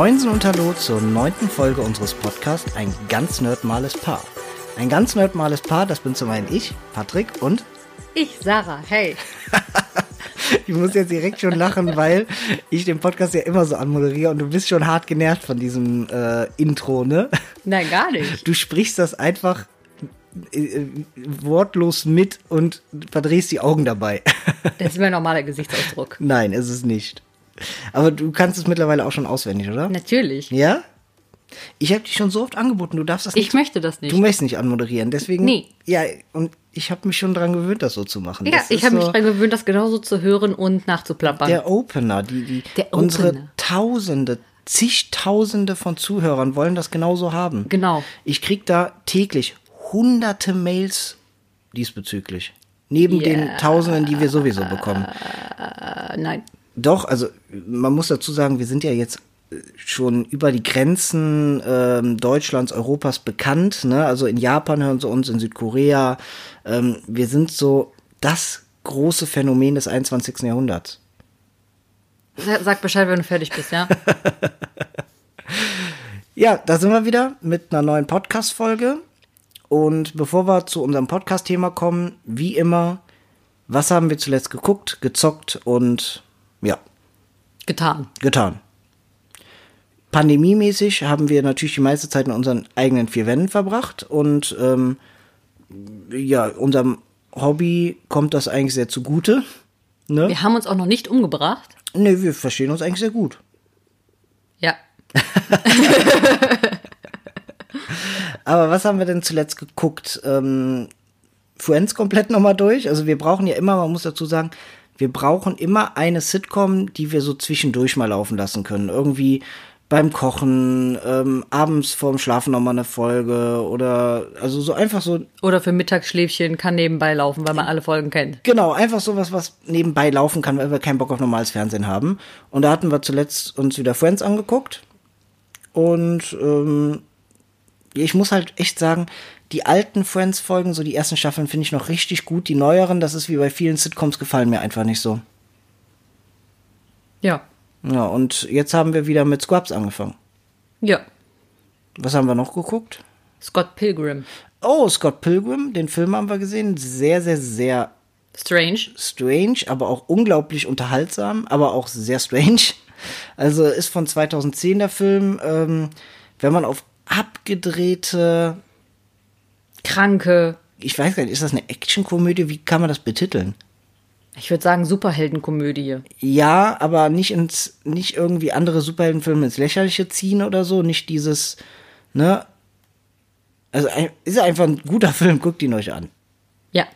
Moinsen und Hallo zur neunten Folge unseres Podcasts Ein ganz nerdmales Paar. Ein ganz nerdmales Paar, das bin zum einen ich, Patrick und Ich, Sarah, hey. ich muss jetzt direkt schon lachen, weil ich den Podcast ja immer so anmoderiere und du bist schon hart genervt von diesem äh, Intro, ne? Nein, gar nicht. Du sprichst das einfach äh, äh, wortlos mit und verdrehst die Augen dabei. Das ist mein normaler Gesichtsausdruck. Nein, ist es nicht. Aber du kannst es mittlerweile auch schon auswendig, oder? Natürlich. Ja? Ich habe dich schon so oft angeboten, du darfst das nicht. Ich möchte das nicht. Du möchtest nicht anmoderieren, deswegen. Nee. Ja, und ich habe mich schon dran gewöhnt, das so zu machen. ja, Das ich habe mich so daran gewöhnt, das genauso zu hören und nachzuplappern. Der Opener, die, die Der unsere Opener. Tausende, zigtausende von Zuhörern wollen das genauso haben. Genau. Ich krieg da täglich hunderte Mails diesbezüglich. Neben den Ja. Tausenden, die wir sowieso bekommen. Nein. Doch, also man muss dazu sagen, wir sind ja jetzt äh, schon über die Grenzen ähm, Deutschlands, Europas bekannt. Ne? Also in Japan hören sie uns, in Südkorea. Ähm, wir sind so das große Phänomen des 21. Jahrhunderts. Sa- Sag Bescheid, wenn du fertig bist, ja? Ja, da sind wir wieder mit einer neuen Podcast-Folge. Und bevor wir zu unserem Podcast-Thema kommen, wie immer, was haben wir zuletzt geguckt, gezockt und Getan. getan. Pandemiemäßig haben wir natürlich die meiste Zeit in unseren eigenen vier Wänden verbracht und ähm, ja, unserem Hobby kommt das eigentlich sehr zugute. Ne? Wir haben uns auch noch nicht umgebracht. Ne, wir verstehen uns eigentlich sehr gut. Ja. Aber was haben wir denn zuletzt geguckt? Ähm, Friends komplett nochmal durch. Also wir brauchen ja immer, man muss dazu sagen, wir brauchen immer eine Sitcom, die wir so zwischendurch mal laufen lassen können. Irgendwie beim Kochen, ähm, abends vorm Schlafen nochmal eine Folge oder also so einfach so, Oder für Mittagsschläfchen kann nebenbei laufen, weil man alle Folgen kennt. genau, einfach sowas, was nebenbei laufen kann, weil wir keinen Bock auf normales Fernsehen haben. Und da hatten wir zuletzt uns wieder Friends angeguckt. Und ähm, ich muss halt echt sagen, die alten Friends-Folgen, so die ersten Staffeln, finde ich noch richtig gut. Die neueren, das ist wie bei vielen Sitcoms, gefallen mir einfach nicht so. Ja. Ja, und jetzt haben wir wieder mit Scrubs angefangen. Ja. Was haben wir noch geguckt? Scott Pilgrim. Oh, Scott Pilgrim, den Film haben wir gesehen. Sehr, sehr, sehr Strange. strange, aber auch unglaublich unterhaltsam, aber auch sehr strange. Also ist von 2010 der Film. Ähm, wenn man auf abgedrehte, Kranke. ich weiß gar nicht, ist das eine Actionkomödie? Wie kann man das betiteln? Ich würde sagen, Superheldenkomödie. Ja, aber nicht ins, nicht irgendwie andere Superheldenfilme ins Lächerliche ziehen oder so, nicht dieses, ne? Also ist einfach ein guter Film, guckt ihn euch an. Ja.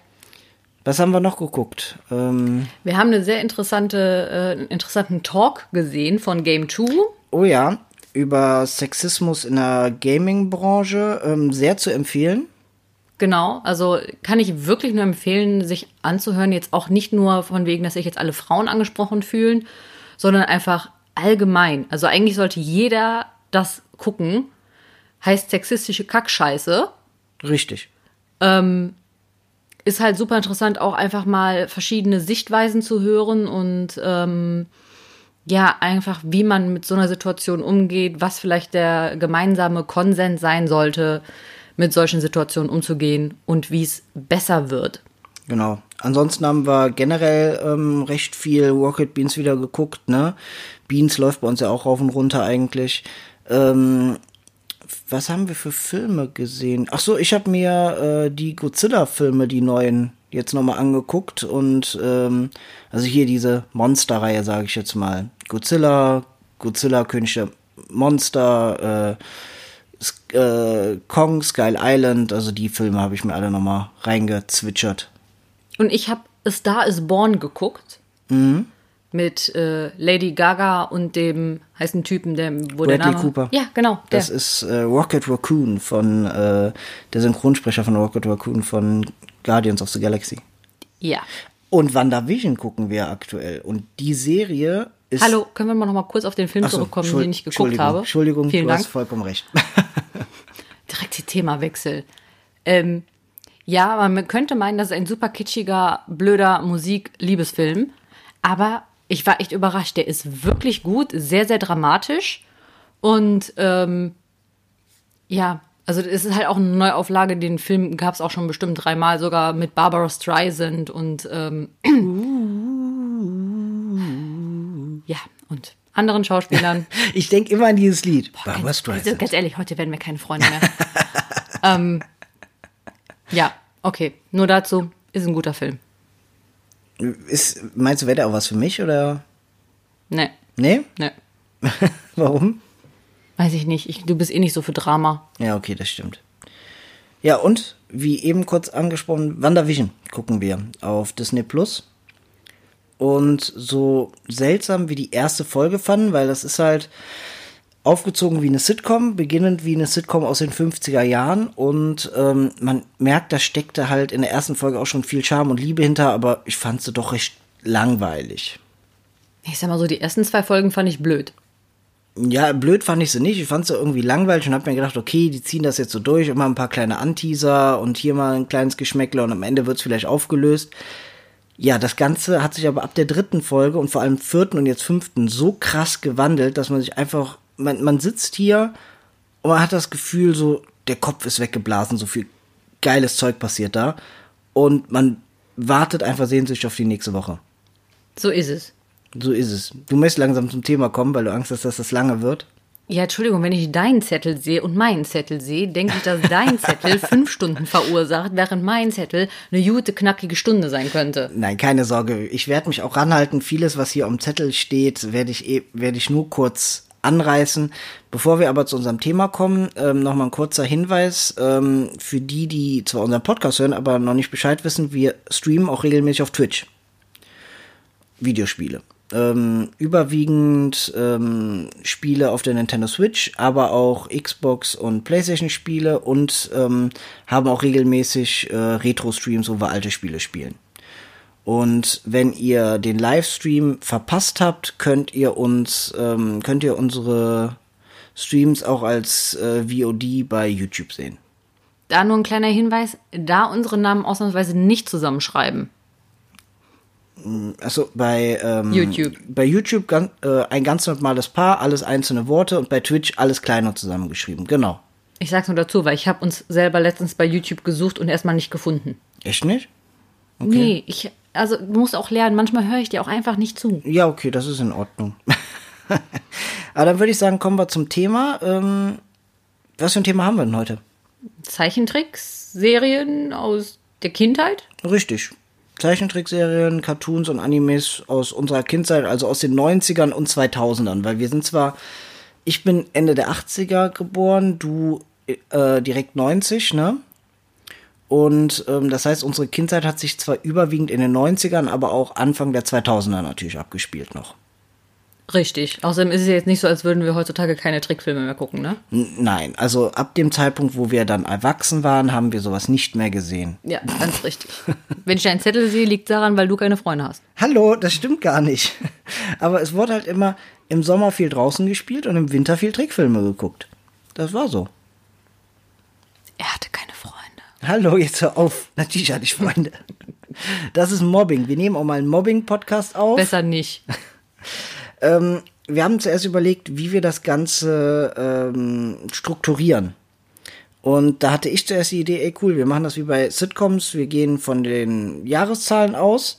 Was haben wir noch geguckt? Ähm, Wir haben eine sehr interessante, äh, einen interessanten Talk gesehen von Game 2. oh ja, über Sexismus in der Gaming-Branche, ähm, sehr zu empfehlen. Genau, also kann ich wirklich nur empfehlen, sich anzuhören. Jetzt auch nicht nur von wegen, dass sich jetzt alle Frauen angesprochen fühlen, sondern einfach allgemein. Also eigentlich sollte jeder das gucken. Heißt sexistische Kackscheiße. Richtig. Ist halt super interessant, auch einfach mal verschiedene Sichtweisen zu hören und ähm, ja, einfach wie man mit so einer Situation umgeht, was vielleicht der gemeinsame Konsens sein sollte, mit solchen Situationen umzugehen und wie es besser wird. Genau. Ansonsten haben wir generell ähm, recht viel Rocket Beans wieder geguckt, ne? Beans läuft bei uns ja auch rauf und runter eigentlich. Ähm, was haben wir für Filme gesehen? Ach so, ich habe mir äh, die Godzilla-Filme, die neuen, jetzt nochmal angeguckt und ähm, also hier diese Monster-Reihe, sage ich jetzt mal. Godzilla, Godzilla König der Monster, äh, äh, Kong, Skull Island, also die Filme habe ich mir alle nochmal reingezwitschert. Und ich habe Star is Born geguckt. Mhm. Mit äh, Lady Gaga und dem heißen Typen, der, wo der Bradley Name. Cooper. Ja, genau. Der. Das ist äh, Rocket Raccoon von äh, der Synchronsprecher von Rocket Raccoon von Guardians of the Galaxy. ja. Und WandaVision gucken wir aktuell. Und die Serie ist. Hallo, können wir mal noch mal kurz auf den Film so, zurückkommen, den ich geguckt Entschuldigung, habe? Entschuldigung, Vielen du Dank. hast vollkommen recht. Direkt die Themawechsel. Ähm, ja, man könnte meinen, das ist ein super kitschiger, blöder Musik-Liebesfilm. Aber ich war echt überrascht. Der ist wirklich gut, sehr, sehr dramatisch Und ähm, ja, also es ist halt auch eine Neuauflage. Den Film gab es auch schon bestimmt dreimal, sogar mit Barbara Streisand und ähm, ja, und anderen Schauspielern. Ich denke immer an dieses Lied. Barbara ganz, Streisand. ganz ehrlich, heute werden wir keine Freunde mehr. ähm, ja, okay. Nur dazu ist ein guter Film. Ist, meinst du, wäre der auch was für mich oder? Ne, Nee? ne. Warum? Weiß ich nicht. Ich, du bist eh nicht so für Drama. Ja, okay, das stimmt. Ja, und wie eben kurz angesprochen, WandaVision gucken wir auf Disney Plus. Und so seltsam wie die erste Folge fanden, weil das ist halt aufgezogen wie eine Sitcom, beginnend wie eine Sitcom aus den 50er Jahren. Und ähm, man merkt, da steckte halt in der ersten Folge auch schon viel Charme und Liebe hinter, aber ich fand sie doch recht langweilig. Ich sag mal so, die ersten zwei Folgen fand ich blöd. Ja, blöd fand ich sie nicht. Ich fand sie irgendwie langweilig und hab mir gedacht, okay, die ziehen das jetzt so durch, immer ein paar kleine Anteaser und hier mal ein kleines Geschmäckle und am Ende wird's vielleicht aufgelöst. Ja, das Ganze hat sich aber ab der dritten Folge und vor allem vierten und jetzt fünften so krass gewandelt, dass man sich einfach, man, man sitzt hier und man hat das Gefühl, so, der Kopf ist weggeblasen, so viel geiles Zeug passiert da. Und man wartet einfach sehnsüchtig auf die nächste Woche. So ist es. So ist es. Du möchtest langsam zum Thema kommen, weil du Angst hast, dass das lange wird. Ja, Entschuldigung, wenn ich deinen Zettel sehe und meinen Zettel sehe, denke ich, dass dein Zettel fünf Stunden verursacht, während mein Zettel eine gute, knackige Stunde sein könnte. Nein, keine Sorge. Ich werde mich auch ranhalten. Vieles, was hier am Zettel steht, werde ich, eh, werde ich nur kurz anreißen. Bevor wir aber zu unserem Thema kommen, ähm, nochmal ein kurzer Hinweis ähm, für die, die zwar unseren Podcast hören, aber noch nicht Bescheid wissen. Wir streamen auch regelmäßig auf Twitch. Videospiele. Ähm, überwiegend ähm, Spiele auf der Nintendo Switch, aber auch Xbox und PlayStation Spiele und ähm, haben auch regelmäßig äh, Retro-Streams, wo wir alte Spiele spielen. Und wenn ihr den Livestream verpasst habt, könnt ihr uns, ähm, könnt ihr unsere Streams auch als äh, VOD bei YouTube sehen. Da nur ein kleiner Hinweis, da unsere Namen ausnahmsweise nicht zusammenschreiben. Also bei ähm, YouTube. bei YouTube gan äh, ein ganz normales Paar, alles einzelne Worte und bei Twitch alles klein und zusammengeschrieben. Genau. Ich sag's nur dazu, weil ich habe uns selber letztens bei YouTube gesucht und erstmal nicht gefunden. Echt nicht? Nee, ich, also du musst auch lernen, manchmal höre ich dir auch einfach nicht zu. Ja, okay, das ist in Ordnung. Aber dann würde ich sagen, kommen wir zum Thema. Ähm, was für ein Thema haben wir denn heute? Zeichentricks, Serien aus der Kindheit? Richtig. Zeichentrickserien, Cartoons und Animes aus unserer Kindheit, also aus den 90ern und 2000ern, weil wir sind zwar, ich bin Ende der 80er geboren, du äh, direkt 90, ne? Und ähm, das heißt, unsere Kindheit hat sich zwar überwiegend in den 90ern, aber auch Anfang der 2000er natürlich abgespielt noch. Richtig. Außerdem ist es jetzt nicht so, als würden wir heutzutage keine Trickfilme mehr gucken, ne? Nein, also ab dem Zeitpunkt, wo wir dann erwachsen waren, haben wir sowas nicht mehr gesehen. Ja, ganz richtig. Wenn ich deinen Zettel sehe, liegt daran, weil du keine Freunde hast. Hallo, das stimmt gar nicht. Aber es wurde halt immer im Sommer viel draußen gespielt und im Winter viel Trickfilme geguckt. Das war so. Er hatte keine Freunde. Hallo, jetzt hör auf. Natürlich hatte ich Freunde. Das ist Mobbing. Wir nehmen auch mal einen Mobbing-Podcast auf. Besser nicht. Ähm, wir haben zuerst überlegt, wie wir das Ganze ähm, strukturieren. Und da hatte ich zuerst die Idee, ey cool, wir machen das wie bei Sitcoms, wir gehen von den Jahreszahlen aus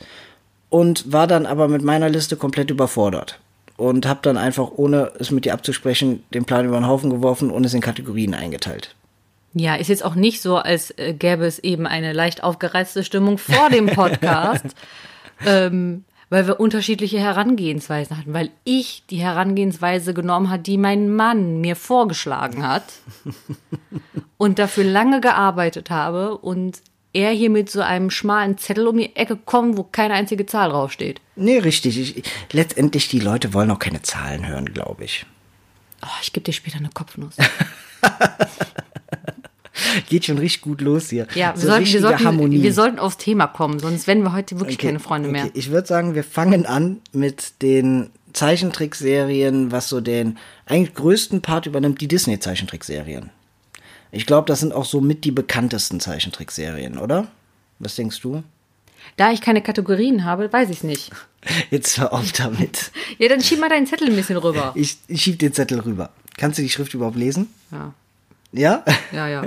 und war dann aber mit meiner Liste komplett überfordert. Und habe dann einfach, ohne es mit dir abzusprechen, den Plan über den Haufen geworfen und es in Kategorien eingeteilt. Ja, ist jetzt auch nicht so, als äh, gäbe es eben eine leicht aufgereizte Stimmung vor dem Podcast, ähm, weil wir unterschiedliche Herangehensweisen hatten, weil ich die Herangehensweise genommen hat, die mein Mann mir vorgeschlagen hat und dafür lange gearbeitet habe und er hier mit so einem schmalen Zettel um die Ecke kommt, wo keine einzige Zahl draufsteht. Nee, richtig. Ich, letztendlich, die Leute wollen auch keine Zahlen hören, glaube ich. Oh, ich gebe dir später eine Kopfnuss. Geht schon richtig gut los hier. Ja, wir, So sollten, wir, sollten, Harmonie. wir sollten aufs Thema kommen, sonst werden wir heute wirklich keine Freunde mehr. Okay. Ich würde sagen, wir fangen an mit den Zeichentrickserien, was so den eigentlich größten Part übernimmt, die Disney-Zeichentrickserien. Ich glaube, das sind auch so mit die bekanntesten Zeichentrickserien, oder? Was denkst du? Da ich keine Kategorien habe, weiß ich nicht. Jetzt hör auf damit. Ja, dann schieb mal deinen Zettel ein bisschen rüber. Ich, ich schieb den Zettel rüber. Kannst du die Schrift überhaupt lesen? Ja, Ja? ja, ja.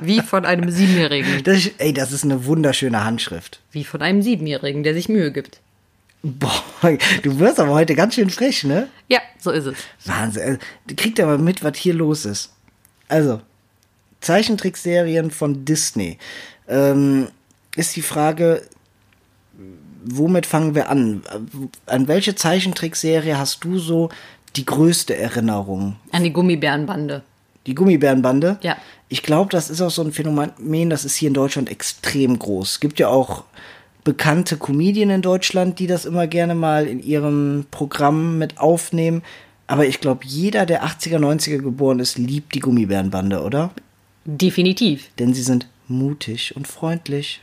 Wie von einem Siebenjährigen. Das, ist- ey, das ist eine wunderschöne Handschrift. Wie von einem Siebenjährigen, der sich Mühe gibt. Boah, du wirst aber heute ganz schön frech, ne? Ja, so ist es. Wahnsinn. Also, Du kriegst aber mit, was hier los ist. Also, Zeichentrickserien von Disney. Ähm, ist die Frage, womit fangen wir an? An welche Zeichentrickserie hast du so die größte Erinnerung? An die Gummibärenbande. Die Gummibärenbande? Ja. Ich glaube, das ist auch so ein Phänomen, das ist hier in Deutschland extrem groß. Es gibt ja auch bekannte Comedien in Deutschland, die das immer gerne mal in ihrem Programm mit aufnehmen. Aber ich glaube, jeder, der 80er, 90er geboren ist, liebt die Gummibärenbande, oder? Definitiv. Denn sie sind mutig und freundlich.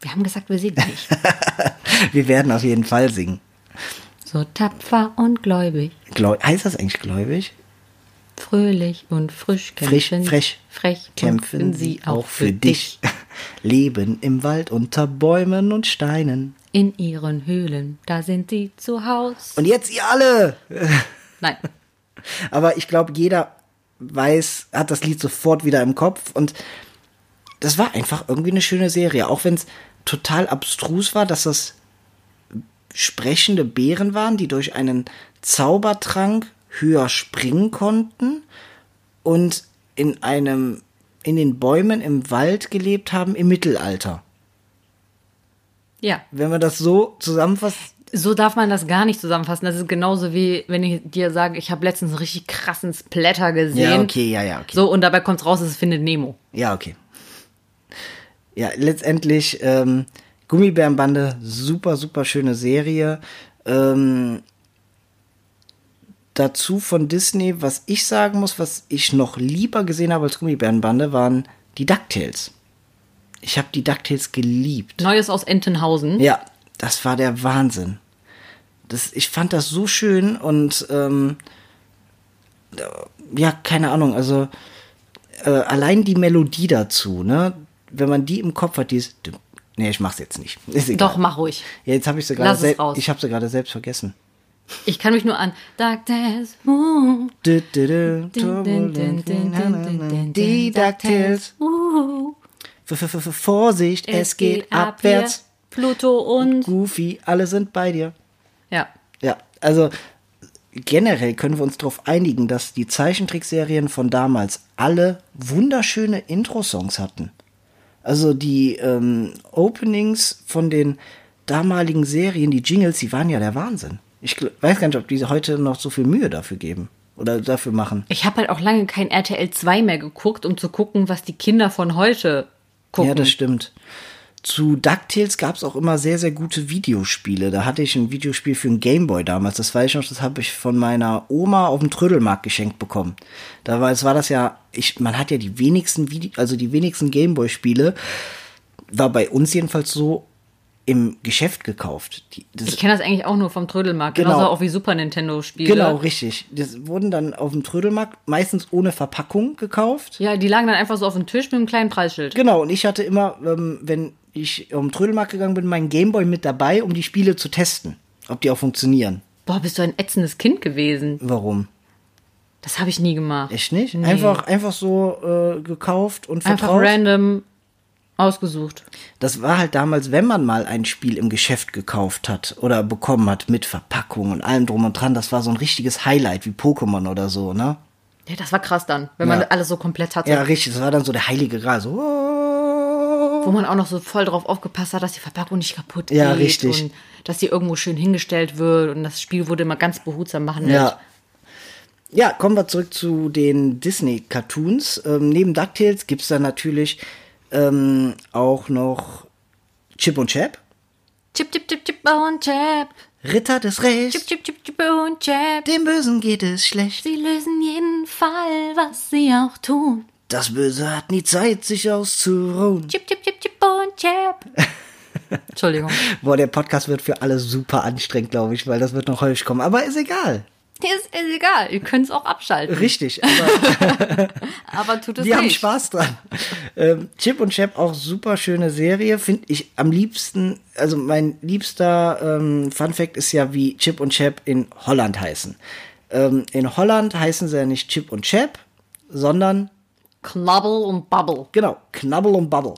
Wir haben gesagt, wir singen nicht. Wir werden auf jeden Fall singen. So tapfer und gläubig, Gläu heißt das eigentlich gläubig? fröhlich und frisch Frisch, kämpfen. frech, frech kämpfen sie auch für dich. Leben im Wald unter Bäumen und Steinen. In ihren Höhlen, da sind sie zu Haus. Und jetzt ihr alle! Nein, Aber ich glaube, jeder weiß, hat das Lied sofort wieder im Kopf und das war einfach irgendwie eine schöne Serie. Auch wenn es total abstrus war, dass das sprechende Bären waren, die durch einen Zaubertrank höher springen konnten und in einem, in den Bäumen im Wald gelebt haben im Mittelalter. ja. Wenn man das so zusammenfasst, So darf man das gar nicht zusammenfassen. Das ist genauso wie, wenn ich dir sage, ich habe letztens einen richtig krassen Splatter gesehen. ja, okay, ja, ja, okay. So, und dabei kommt raus, es findet Nemo. Ja, okay. Ja, letztendlich ähm, Gummibärenbande, super, super schöne Serie. Ähm, dazu von Disney, was ich sagen muss, was ich noch lieber gesehen habe als Gummibärenbande, waren die DuckTales. Ich habe die DuckTales geliebt. Neues aus Entenhausen. Ja, das war der Wahnsinn. Das, ich fand das so schön und ähm, ja, keine Ahnung, also äh, allein die Melodie dazu, ne? Wenn man die im Kopf hat, die ist. Nee, ich mach's jetzt nicht. Ist egal. Doch, mach ruhig. Ja, jetzt habe ich sie gerade Lass es sel- raus. Ich habe sie gerade selbst vergessen. Ich kann mich nur an DuckTales. Din, din, Die DuckTales. F- f- Vorsicht, es geht abwärts. Pluto und. Goofy, alle sind bei dir. Ja. Ja, also generell können wir uns darauf einigen, dass die Zeichentrickserien von damals alle wunderschöne Intro-Songs hatten. Also die ähm, Openings von den damaligen Serien, die Jingles, die waren ja der Wahnsinn. Ich weiß gar nicht, ob die heute noch so viel Mühe dafür geben oder dafür machen. Ich habe halt auch lange kein RTL 2 mehr geguckt, um zu gucken, was die Kinder von heute gucken. Ja, das stimmt. Zu DuckTales gab es auch immer sehr, sehr gute Videospiele. Da hatte ich ein Videospiel für einen Gameboy damals. Das weiß ich noch, das habe ich von meiner Oma auf dem Trödelmarkt geschenkt bekommen. Da war, es war das ja, ich, man hat ja die wenigsten Vide also die wenigsten Gameboy-Spiele, war bei uns jedenfalls so im Geschäft gekauft. Die, Ich kenne das eigentlich auch nur vom Trödelmarkt, Genau. genauso auch wie Super Nintendo-Spiele. genau, richtig. Das wurden dann auf dem Trödelmarkt meistens ohne Verpackung gekauft. Ja, die lagen dann einfach so auf dem Tisch mit einem kleinen Preisschild. Genau, und ich hatte immer, ähm, wenn ich um Trödelmarkt gegangen bin, meinen Gameboy mit dabei, um die Spiele zu testen, ob die auch funktionieren. Boah, bist du ein ätzendes Kind gewesen. Warum? Das habe ich nie gemacht. Echt nicht? Nee. Einfach, einfach so äh, gekauft und Einfach vertraut. random ausgesucht. Das war halt damals, wenn man mal ein Spiel im Geschäft gekauft hat oder bekommen hat mit Verpackung und allem drum und dran, das war so ein richtiges Highlight wie Pokémon oder so, ne? Ja, das war krass dann, wenn man Ja. alles so komplett hatte. Ja, richtig. Das war dann so der heilige Gral. So. oh. Wo man auch noch so voll drauf aufgepasst hat, dass die Verpackung nicht kaputt geht. Ja, richtig. Und dass die irgendwo schön hingestellt wird. Und das Spiel wurde immer ganz behutsam behandelt. Ja. Ja, kommen wir zurück zu den Disney-Cartoons. Ähm, neben DuckTales gibt's dann natürlich ähm, auch noch Chip und Chap, Chip, chip, chip, chip und chap. Ritter des Rechts, Chip, chip, chip, chip und chap. dem Bösen geht es schlecht. Sie lösen jeden Fall, was sie auch tun. Das Böse hat nie Zeit, sich auszuruhen. Chip, chip, chip, chip und chap. Entschuldigung. Boah, der Podcast wird für alle super anstrengend, glaube ich, weil das wird noch häufig kommen. Aber ist egal. Ist, ist egal, ihr könnt es auch abschalten. Richtig, aber Aber tut es wir haben nicht. Spaß dran. Ähm, Chip und Chap auch super schöne Serie, finde ich am liebsten. Also mein liebster ähm, Fun Fact ist ja, wie Chip und Chap in Holland heißen. Ähm, in Holland heißen sie ja nicht Chip und Chap, sondern Knabbel und Bubble. genau, Knabbel und Bubble.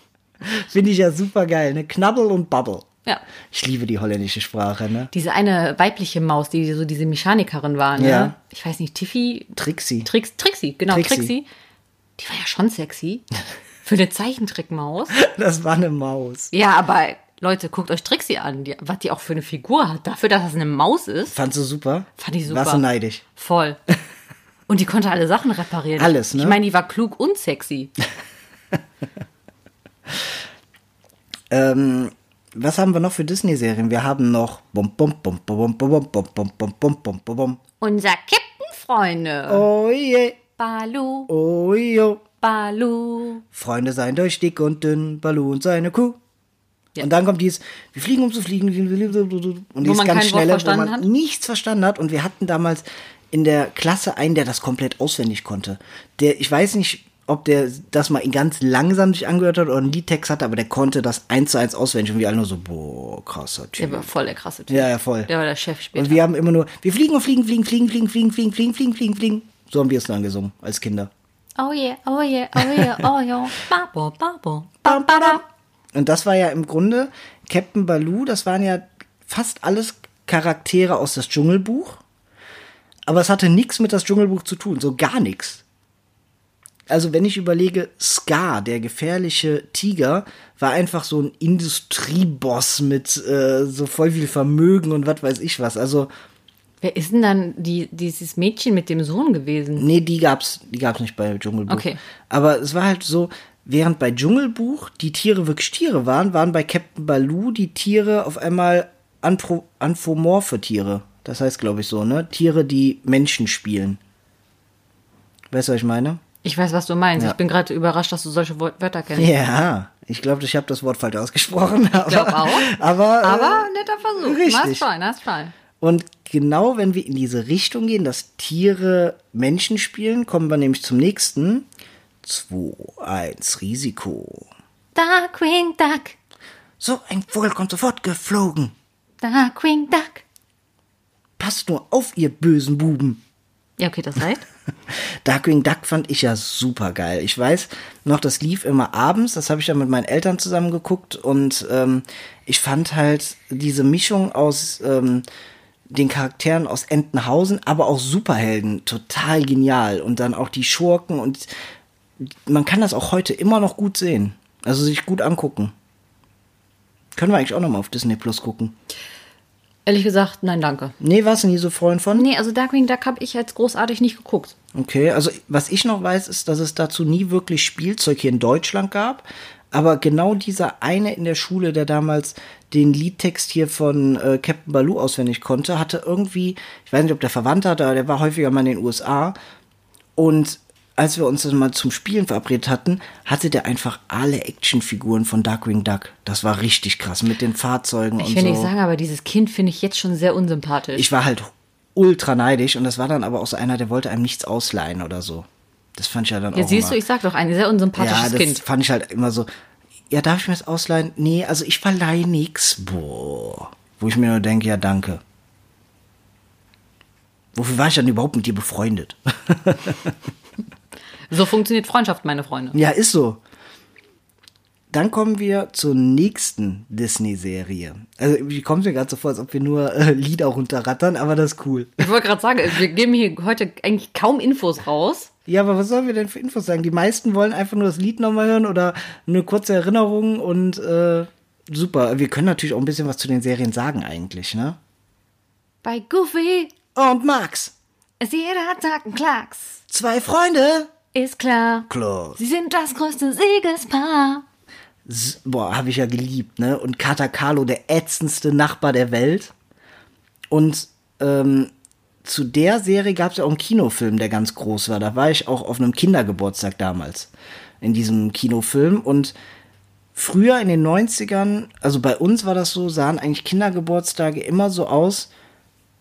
Finde ich ja super geil, ne? Knabbel und Bubble. Ja. Ich liebe die holländische Sprache, ne? Diese eine weibliche Maus, die so diese Mechanikerin war, ne? Ja. Ich weiß nicht, Tiffy. Trixie. Trix, Trixie, genau, Trixie. Trixie. Die war ja schon sexy. Für eine Zeichentrickmaus. Das war eine Maus. Ja, aber Leute, guckt euch Trixie an, die, was die auch für eine Figur hat. Dafür, dass das eine Maus ist, Fandst du super? Fand ich super. Warst du neidisch? voll. Und die konnte alle Sachen reparieren. Alles, ne? Ich meine, die war klug und sexy. Ähm, was haben wir noch für Disney-Serien? Wir haben noch bum bum bum bum bum bum bum bum bum bum bum bum bum. Unser Captain, Freunde. Oh je, Balu, oh jo. Balu. Freunde seien durch dick und dünn, Balu und seine Kuh. Und dann kommt dies, wir fliegen um zu fliegen, und dies man ganz schnelle, wo man hat? nichts verstanden hat. Und wir hatten damals in der Klasse einen, der das komplett auswendig konnte. Der, ich weiß nicht, ob der das mal ganz langsam sich angehört hat oder einen Liedtext hatte, aber der konnte das eins zu eins auswendig. Und wir alle nur so, boah, krasser Der Typ. war voll der krasse Typ. Ja, ja, voll. Der war der Chef später. Und wir haben immer nur, wir fliegen und fliegen, fliegen, fliegen, fliegen, fliegen, fliegen, fliegen, fliegen, fliegen, fliegen. So haben wir es dann gesungen, als Kinder. oh yeah, oh yeah, oh yeah, oh yeah. Babo, babo, bam, bam. Und das war ja im Grunde Captain Baloo, das waren ja fast alles Charaktere aus das Dschungelbuch. Aber es hatte nichts mit das Dschungelbuch zu tun, so gar nichts. Also wenn ich überlege, Scar, der gefährliche Tiger, war einfach so ein Industrieboss mit äh, so voll viel Vermögen und was weiß ich was. Also Wer ist denn dann die, dieses Mädchen mit dem Sohn gewesen? Nee, die gab's, die gab's nicht bei Dschungelbuch. Okay. Aber es war halt so, während bei Dschungelbuch die Tiere wirklich Tiere waren, waren bei Captain Baloo die Tiere auf einmal anthro anthropomorphe Tiere. Das heißt, glaube ich, so, ne? Tiere, die Menschen spielen. Weißt du, was ich meine? Ich weiß, was du meinst. Ja. Ich bin gerade überrascht, dass du solche Wörter kennst. Ja, ich glaube, ich habe das Wort falsch ausgesprochen. Aber, glaub auch. Aber, Aber äh, netter Versuch. richtig. Hast fein. Und genau wenn wir in diese Richtung gehen, dass Tiere Menschen spielen, kommen wir nämlich zum nächsten. 2, 1, Risiko. Darkwing Duck, So ein Vogel kommt sofort geflogen. Darkwing Duck. Passt nur auf, ihr bösen Buben. Ja, okay, das reicht. Darkwing Duck fand ich ja super geil. Ich weiß noch, das lief immer abends, das habe ich dann mit meinen Eltern zusammen geguckt und ähm, ich fand halt diese Mischung aus ähm, den Charakteren aus Entenhausen, aber auch Superhelden total genial und dann auch die Schurken und man kann das auch heute immer noch gut sehen. Also sich gut angucken. Können wir eigentlich auch noch mal auf Disney Plus gucken. Ehrlich gesagt, nein, danke. Nee, warst du nie so Freund von? Nee, also Darkwing Duck habe ich jetzt großartig nicht geguckt. Okay, also was ich noch weiß, ist, dass es dazu nie wirklich Spielzeug hier in Deutschland gab. Aber genau dieser eine in der Schule, der damals den Liedtext hier von äh, Captain Baloo auswendig konnte, hatte irgendwie, ich weiß nicht, ob der Verwandte hatte, aber der war häufiger mal in den USA. Und als wir uns dann mal zum Spielen verabredet hatten, hatte der einfach alle Actionfiguren von Darkwing Duck. Das war richtig krass mit den Fahrzeugen Ich und will so. nicht sagen, aber dieses Kind finde ich jetzt schon sehr unsympathisch. Ich war halt ultra neidisch und das war dann aber auch so einer, der wollte einem nichts ausleihen oder so. Das fand ich ja dann ja, auch siehst immer. du, ich sag doch, ein sehr unsympathisches ja, das Kind. fand ich halt immer so. Ja, darf ich mir das ausleihen? Nee, also ich verleihe nix. Boah. Wo ich mir nur denke, ja, danke. Wofür war ich dann überhaupt mit dir befreundet? So funktioniert Freundschaft, meine Freunde. ja, ist so. Dann kommen wir zur nächsten Disney-Serie. Also, wie kommt mir gerade so vor, als ob wir nur äh, Lieder runterrattern, aber das ist cool. Ich wollte gerade sagen, wir geben hier heute eigentlich kaum Infos raus. Ja, aber was sollen wir denn für Infos sagen? Die meisten wollen einfach nur das Lied nochmal hören oder eine kurze Erinnerung und äh, super. Wir können natürlich auch ein bisschen was zu den Serien sagen eigentlich, ne? Bei Goofy Und Max, ist jeder Tag ein Klacks. zwei Freunde. Ist klar. Klar. Sie sind das größte Siegespaar. S- Boah, habe ich ja geliebt, ne? Und Kata Carlo, der ätzendste Nachbar der Welt. Und ähm, zu der Serie gab es ja auch einen Kinofilm, der ganz groß war. Da war ich auch auf einem Kindergeburtstag damals in diesem Kinofilm. Und früher in den 90ern, also bei uns war das so, sahen eigentlich Kindergeburtstage immer so aus,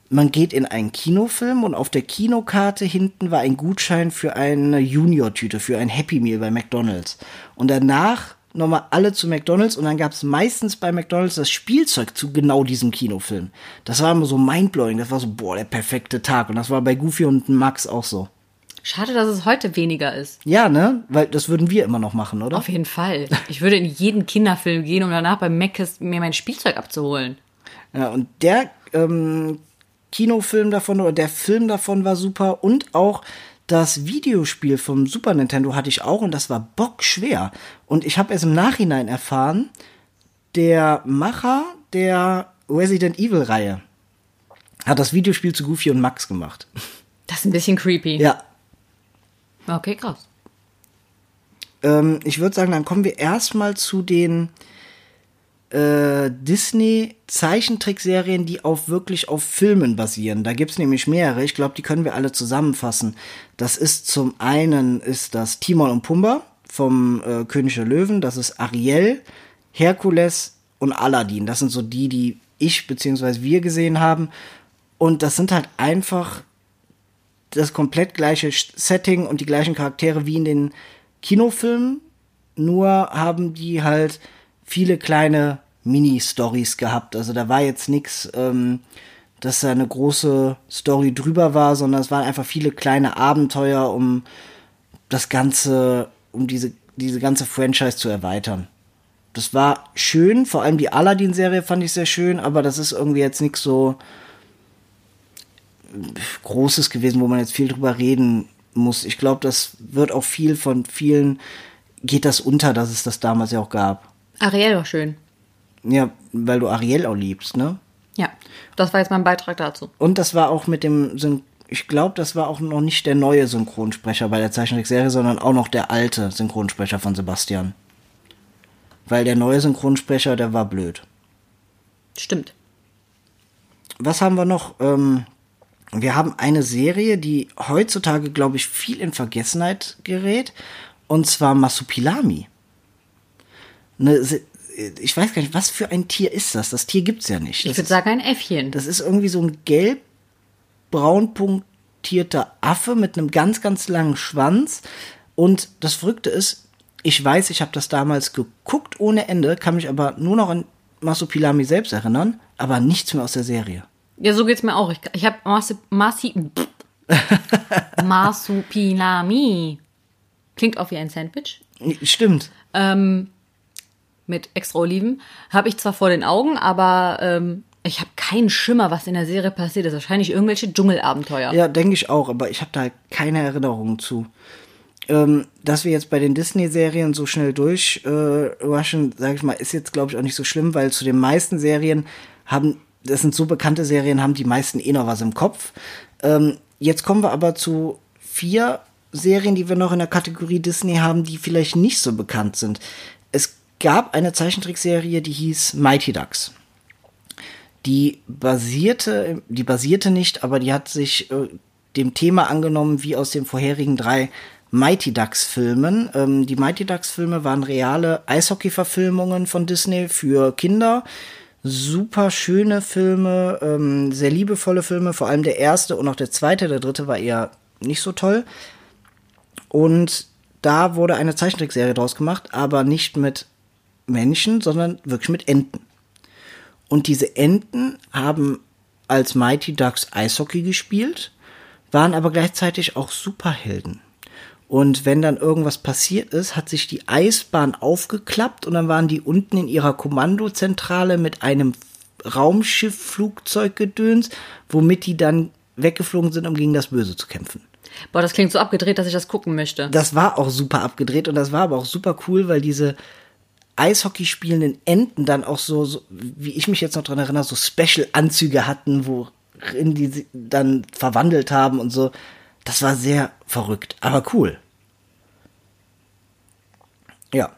man geht in einen Kinofilm und auf der Kinokarte hinten war ein Gutschein für eine Junior-Tüte, für ein Happy Meal bei McDonalds. Und danach nochmal alle zu McDonalds und dann gab es meistens bei McDonalds das Spielzeug zu genau diesem Kinofilm. Das war immer so mindblowing, das war so, boah, der perfekte Tag. Und das war bei Goofy und Max auch so. Schade, dass es heute weniger ist. Ja, ne? Weil das würden wir immer noch machen, oder? Auf jeden Fall. Ich würde in jeden Kinderfilm gehen, um danach beim Mac mir mein Spielzeug abzuholen. Ja, und der ähm, Kinofilm davon oder der Film davon war super und auch das Videospiel vom Super Nintendo hatte ich auch und das war bockschwer. Und ich habe es im Nachhinein erfahren, der Macher der Resident Evil Reihe hat das Videospiel zu Goofy und Max gemacht. Das ist ein bisschen creepy. Ja. Okay, krass. Ähm, ich würde sagen, dann kommen wir erstmal zu den äh, Disney-Zeichentrickserien, die auf wirklich auf Filmen basieren. Da gibt's nämlich mehrere. Ich glaube, die können wir alle zusammenfassen. Das ist zum einen ist das Timon und Pumba vom äh, König der Löwen. Das ist Ariel, Herkules und Aladdin. Das sind so die, die ich beziehungsweise wir gesehen haben. Und das sind halt einfach das komplett gleiche Setting und die gleichen Charaktere wie in den Kinofilmen. Nur haben die halt viele kleine Mini-Stories gehabt. Also da war jetzt nichts, ähm, dass da eine große Story drüber war, sondern es waren einfach viele kleine Abenteuer, um das Ganze, um diese, diese ganze Franchise zu erweitern. Das war schön, vor allem die Aladdin-Serie fand ich sehr schön, aber das ist irgendwie jetzt nichts so Großes gewesen, wo man jetzt viel drüber reden muss. Ich glaube, das wird auch viel von vielen, geht das unter, dass es das damals ja auch gab. Ariel war schön. Ja, weil du Ariel auch liebst, ne? Ja, das war jetzt mein Beitrag dazu. Und das war auch mit dem, Syn ich glaube, das war auch noch nicht der neue Synchronsprecher bei der Zeichentrickserie, sondern auch noch der alte Synchronsprecher von Sebastian. Weil der neue Synchronsprecher, der war blöd. Stimmt. Was haben wir noch? Ähm, wir haben eine Serie, die heutzutage, glaube ich, viel in Vergessenheit gerät. Und zwar Masupilami eine, ich weiß gar nicht, was für ein Tier ist das? Das Tier gibt's ja nicht. Das ich würde sagen ein Äffchen. Das ist irgendwie so ein gelb-braun punktierter Affe mit einem ganz, ganz langen Schwanz. Und das Verrückte ist, ich weiß, ich habe das damals geguckt ohne Ende, kann mich aber nur noch an Masupilami selbst erinnern, aber nichts mehr aus der Serie. Ja, so geht's mir auch. Ich, ich habe Masi, Masupilami. Klingt auch wie ein Sandwich. Stimmt. Ähm, mit extra Oliven. Habe ich zwar vor den Augen, aber ähm, ich habe keinen Schimmer, was in der Serie passiert ist. Wahrscheinlich irgendwelche Dschungelabenteuer. Ja, denke ich auch, aber ich habe da keine Erinnerungen zu. Ähm, dass wir jetzt bei den Disney-Serien so schnell durchrushen, äh, sage ich mal, ist jetzt, glaube ich, auch nicht so schlimm, weil zu den meisten Serien haben, das sind so bekannte Serien, haben die meisten eh noch was im Kopf. Ähm, jetzt kommen wir aber zu vier Serien, die wir noch in der Kategorie Disney haben, die vielleicht nicht so bekannt sind. Gab eine Zeichentrickserie, die hieß Mighty Ducks. Die basierte, die basierte nicht, aber die hat sich äh, dem Thema angenommen wie aus den vorherigen drei Mighty Ducks Filmen. Ähm, die Mighty Ducks Filme waren reale Eishockey-Verfilmungen von Disney für Kinder. Super schöne Filme, ähm, sehr liebevolle Filme, vor allem der erste und auch der zweite, der dritte war eher nicht so toll. Und da wurde eine Zeichentrickserie draus gemacht, aber nicht mit Menschen, sondern wirklich mit Enten. Und diese Enten haben als Mighty Ducks Eishockey gespielt, waren aber gleichzeitig auch Superhelden. Und wenn dann irgendwas passiert ist, hat sich die Eisbahn aufgeklappt und dann waren die unten in ihrer Kommandozentrale mit einem Raumschiff-Flugzeug gedöns, womit die dann weggeflogen sind, um gegen das Böse zu kämpfen. Boah, das klingt so abgedreht, dass ich das gucken möchte. Das war auch super abgedreht und das war aber auch super cool, weil diese Eishockey spielenden Enten dann auch so, so, wie ich mich jetzt noch dran erinnere, so Special-Anzüge hatten, worin die sie dann verwandelt haben und so. Das war sehr verrückt, aber cool. Ja.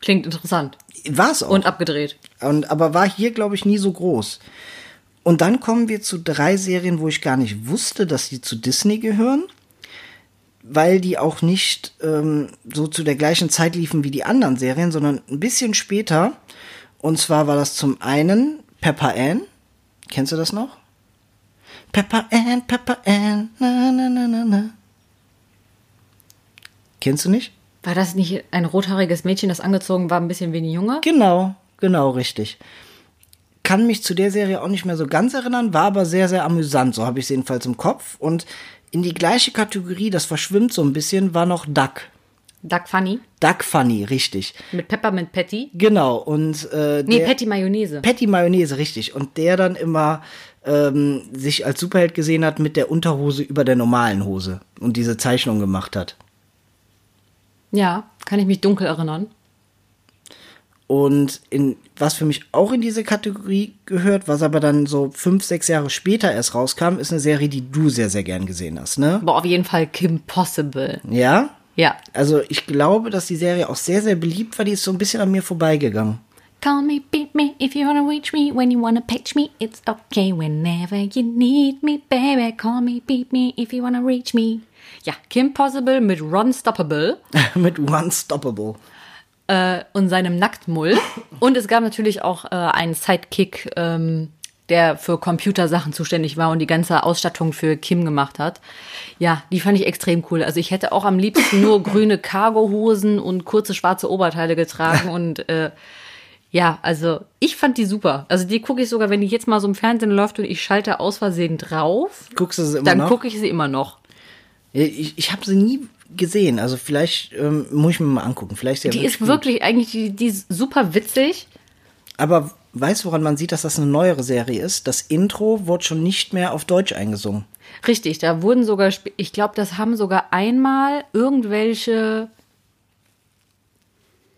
Klingt interessant. War es auch. Und abgedreht. Und, aber war hier, glaube ich, nie so groß. Und dann kommen wir zu drei Serien, wo ich gar nicht wusste, dass sie zu Disney gehören weil die auch nicht ähm, so zu der gleichen Zeit liefen wie die anderen Serien, sondern ein bisschen später. Und zwar war das zum einen Pepper Ann. Kennst du das noch? Pepper Ann, Pepper Ann, na na na na na. Kennst du nicht? War das nicht ein rothaariges Mädchen, das angezogen war, ein bisschen wie ein Junge? Genau, genau, richtig. Kann mich zu der Serie auch nicht mehr so ganz erinnern, war aber sehr, sehr amüsant, so habe ich es jedenfalls im Kopf. Und in die gleiche Kategorie, das verschwimmt so ein bisschen, war noch Duck. Duck Funny Duck Funny, richtig. mit Peppermint Patty. Genau, und äh, Nee, Patty Mayonnaise. Patty Mayonnaise, richtig. Und der dann immer ähm, sich als Superheld gesehen hat mit der Unterhose über der normalen Hose und diese Zeichnung gemacht hat. ja, kann ich mich dunkel erinnern. Und in, was für mich auch in diese Kategorie gehört, was aber dann so fünf, sechs Jahre später erst rauskam, ist eine Serie, die du sehr, sehr gern gesehen hast, ne? Aber auf jeden Fall Kim Possible. Ja? Ja. Also ich glaube, dass die Serie auch sehr, sehr beliebt war. Die ist so ein bisschen an mir vorbeigegangen. Call me, beat me, if you wanna reach me, when you wanna pitch me, it's okay whenever you need me, baby. Call me, beat me, if you wanna reach me. Ja, Kim Possible mit Ron Stoppable mit Unstoppable. Äh, und seinem Nacktmull. Und es gab natürlich auch äh, einen Sidekick, ähm, der für Computersachen zuständig war und die ganze Ausstattung für Kim gemacht hat. Ja, die fand ich extrem cool. Also ich hätte auch am liebsten nur grüne Cargohosen und kurze schwarze Oberteile getragen und äh, ja, also ich fand die super. Also die gucke ich sogar, wenn die jetzt mal so im Fernsehen läuft und ich schalte aus Versehen drauf, Guckst du sie immer dann noch? gucke ich sie immer noch. Ich, ich habe sie nie gesehen. Also vielleicht ähm, muss ich mir mal angucken. Vielleicht ja Die ist gut. wirklich eigentlich, die, die ist super witzig. Aber weißt du, woran man sieht, dass das eine neuere Serie ist? Das Intro wurde schon nicht mehr auf Deutsch eingesungen. Richtig, da wurden sogar, ich glaube, das haben sogar einmal irgendwelche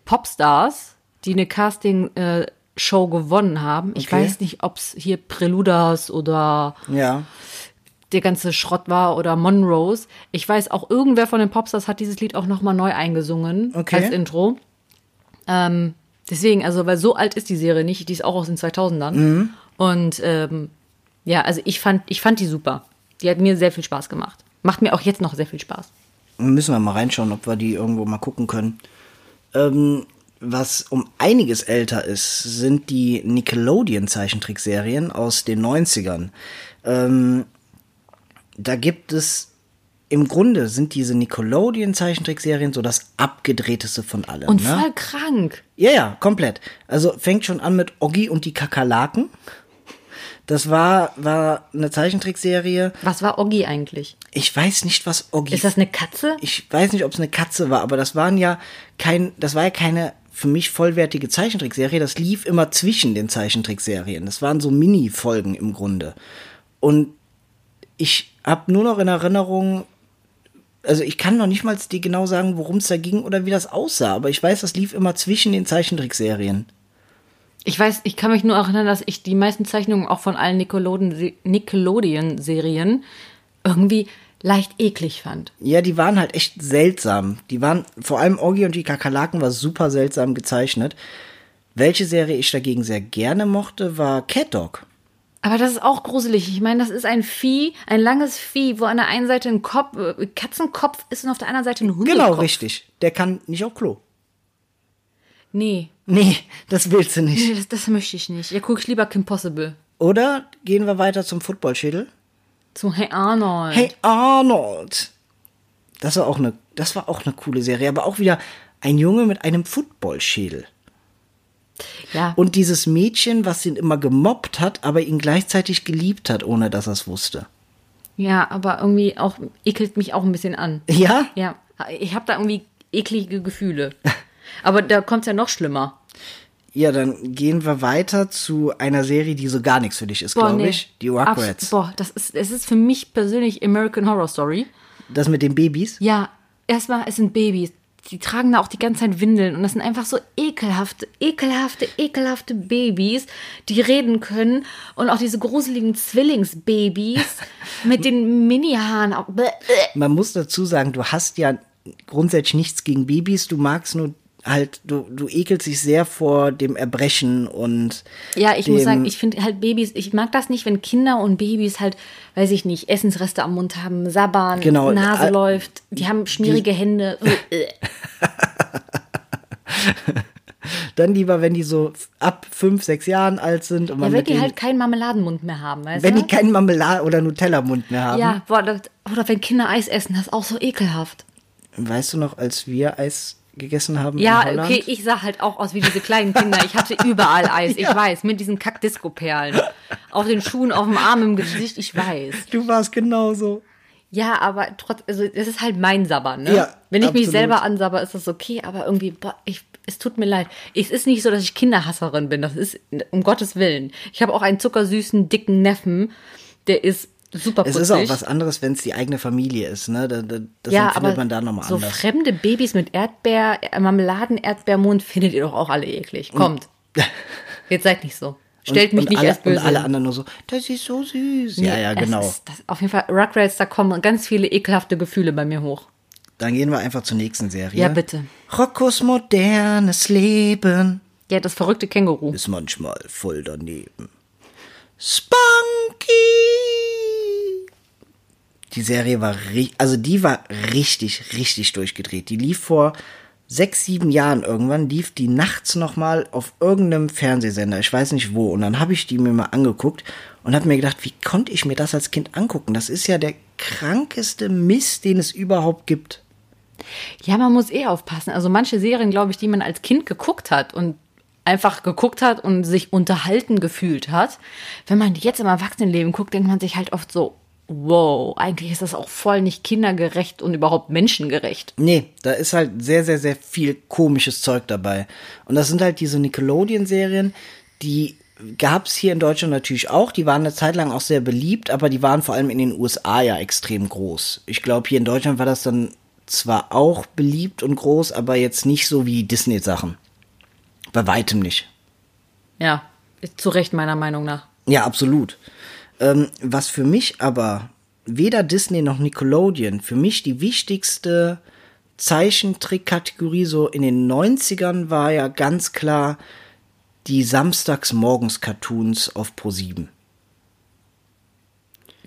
Popstars, die eine Casting-Show gewonnen haben. Ich Okay. weiß nicht, ob es hier Preludas oder Ja. Der ganze Schrott war oder Monrose. Ich weiß auch, irgendwer von den Popstars hat dieses Lied auch nochmal neu eingesungen Okay. als Intro. Ähm, deswegen, also, weil so alt ist die Serie nicht, die ist auch aus den 2000ern. Mhm. Und ähm, ja, also ich fand, ich fand die super. Die hat mir sehr viel Spaß gemacht. Macht mir auch jetzt noch sehr viel Spaß. Müssen wir mal reinschauen, ob wir die irgendwo mal gucken können. Ähm, was um einiges älter ist, sind die Nickelodeon-Zeichentrickserien aus den 90ern. Ähm, da gibt es im Grunde sind diese Nickelodeon-Zeichentrickserien so das abgedrehteste von allem. Und ne? voll krank. Ja, ja, komplett. Also fängt schon an mit Oggi und die Kakerlaken. Das war, war eine Zeichentrickserie. Was war Oggi eigentlich? Ich weiß nicht, was Oggi Ist das eine Katze? ich weiß nicht, ob es eine Katze war, aber das waren ja kein, das war ja keine für mich vollwertige Zeichentrickserie. Das lief immer zwischen den Zeichentrickserien. Das waren so Mini-Folgen im Grunde. Und ich habe nur noch in Erinnerung, also ich kann noch nicht mal dir genau sagen, worum es da ging oder wie das aussah, aber ich weiß, das lief immer zwischen den Zeichentrickserien. Ich weiß, ich kann mich nur erinnern, dass ich die meisten Zeichnungen auch von allen Nickelodeon- Nickelodeon-Serien irgendwie leicht eklig fand. Ja, die waren halt echt seltsam. Die waren, vor allem Orgi und die Kakerlaken war super seltsam gezeichnet. Welche Serie ich dagegen sehr gerne mochte, war Cat Dog. Aber das ist auch gruselig. Ich meine, das ist ein Vieh, ein langes Vieh, wo an der einen Seite ein Kopf, äh, Katzenkopf ist und auf der anderen Seite ein Hundekopf. Genau, richtig. Der kann nicht auf Klo. Nee, Nee, das willst du nee nicht. das, das möchte ich nicht. Ja, gucke ich lieber Kim Possible. Oder gehen wir weiter zum Footballschädel? Zu Hey Arnold. Hey Arnold. Das war auch eine, das war auch eine coole Serie, aber auch wieder ein Junge mit einem Footballschädel. Ja, Und dieses Mädchen, was ihn immer gemobbt hat, aber ihn gleichzeitig geliebt hat, ohne dass er es wusste. ja, aber irgendwie auch ekelt mich auch ein bisschen an. Ja? Ja, ich habe da irgendwie eklige Gefühle. Aber da kommt's ja noch schlimmer. Ja, dann gehen wir weiter zu einer Serie, die so gar nichts für dich ist, glaube nee. ich. Die Rugrats. Abs- Boah, das ist, es ist für mich persönlich American Horror Story. Das mit den Babys. Ja, erstmal, es sind Babys. Die tragen da auch die ganze Zeit Windeln und das sind einfach so ekelhafte, ekelhafte, ekelhafte Babys, die reden können und auch diese gruseligen Zwillingsbabys mit den Mini-Haaren. Man muss dazu sagen, du hast ja grundsätzlich nichts gegen Babys, du magst nur halt, du, du ekelst dich sehr vor dem Erbrechen und Ja, ich muss sagen, ich finde halt Babys, ich mag das nicht, wenn Kinder und Babys halt, weiß ich nicht, Essensreste am Mund haben, sabbern, Genau, Nase äh, läuft, die haben schmierige Hände. Äh, äh. dann lieber, wenn die so ab fünf, sechs Jahren alt sind und Ja, man wenn mit die halt keinen Marmeladenmund mehr haben, weißt wenn du? die keinen Marmelade oder Nutella-Mund mehr haben. Ja, boah, das, oder wenn Kinder Eis essen, das ist auch so ekelhaft. Weißt du noch, als wir Eis gegessen haben Ja, okay, ich sah halt auch aus wie diese kleinen Kinder. Ich hatte überall Eis, ich weiß, mit diesen Kack-Disco-Perlen. Auf den Schuhen, auf dem Arm, im Gesicht, ich weiß. Du warst genauso. Ja, aber trotz, also das ist halt mein Sabber, ne? Ja, Wenn ich mich absolut. selber ansabber, ist das okay, aber irgendwie, boah, ich, es tut mir leid. Es ist nicht so, dass ich Kinderhasserin bin, das ist um Gottes Willen. Ich habe auch einen zuckersüßen, dicken Neffen, der ist super Es putzig. ist auch was anderes, wenn es die eigene Familie ist, ne? Da, da, das ja, empfindet man da nochmal so anders. fremde Babys mit Erdbeer, äh, Marmeladen-Erdbeermund findet ihr doch auch alle eklig. Kommt. Jetzt seid nicht so. Stellt und, mich und nicht alle, als böse. Und alle anderen nur so, das ist so süß. ja, ja, Es genau. Ist, das, auf jeden Fall, Rugrats, da kommen ganz viele ekelhafte Gefühle bei mir hoch. Dann gehen wir einfach zur nächsten Serie. Ja, bitte. Roccos modernes Leben Ja, das verrückte Känguru. ist manchmal voll daneben. Spunky! Die Serie war, also die war richtig, richtig durchgedreht. Die lief vor sechs, sieben Jahren irgendwann, lief die nachts nochmal auf irgendeinem Fernsehsender, ich weiß nicht wo. Und dann habe ich die mir mal angeguckt und habe mir gedacht, wie konnte ich mir das als Kind angucken? Das ist ja der krankeste Mist, den es überhaupt gibt. Ja, man muss eh aufpassen. Also manche Serien, glaube ich, die man als Kind geguckt hat und einfach geguckt hat und sich unterhalten gefühlt hat. Wenn man die jetzt im Erwachsenenleben guckt, denkt man sich halt oft so, wow, eigentlich ist das auch voll nicht kindergerecht und überhaupt menschengerecht. Nee, da ist halt sehr, sehr, sehr viel komisches Zeug dabei. Und das sind halt diese Nickelodeon-Serien, die gab's hier in Deutschland natürlich auch. Die waren eine Zeit lang auch sehr beliebt, aber die waren vor allem in den USA ja extrem groß. Ich glaube, hier in Deutschland war das dann zwar auch beliebt und groß, aber jetzt nicht so wie Disney-Sachen. Bei weitem nicht. Ja, zu Recht meiner Meinung nach. Ja, absolut. Ähm, was für mich aber weder Disney noch Nickelodeon für mich die wichtigste Zeichentrick-Kategorie so in den 90ern war ja ganz klar die Samstagsmorgens-Cartoons auf Pro7.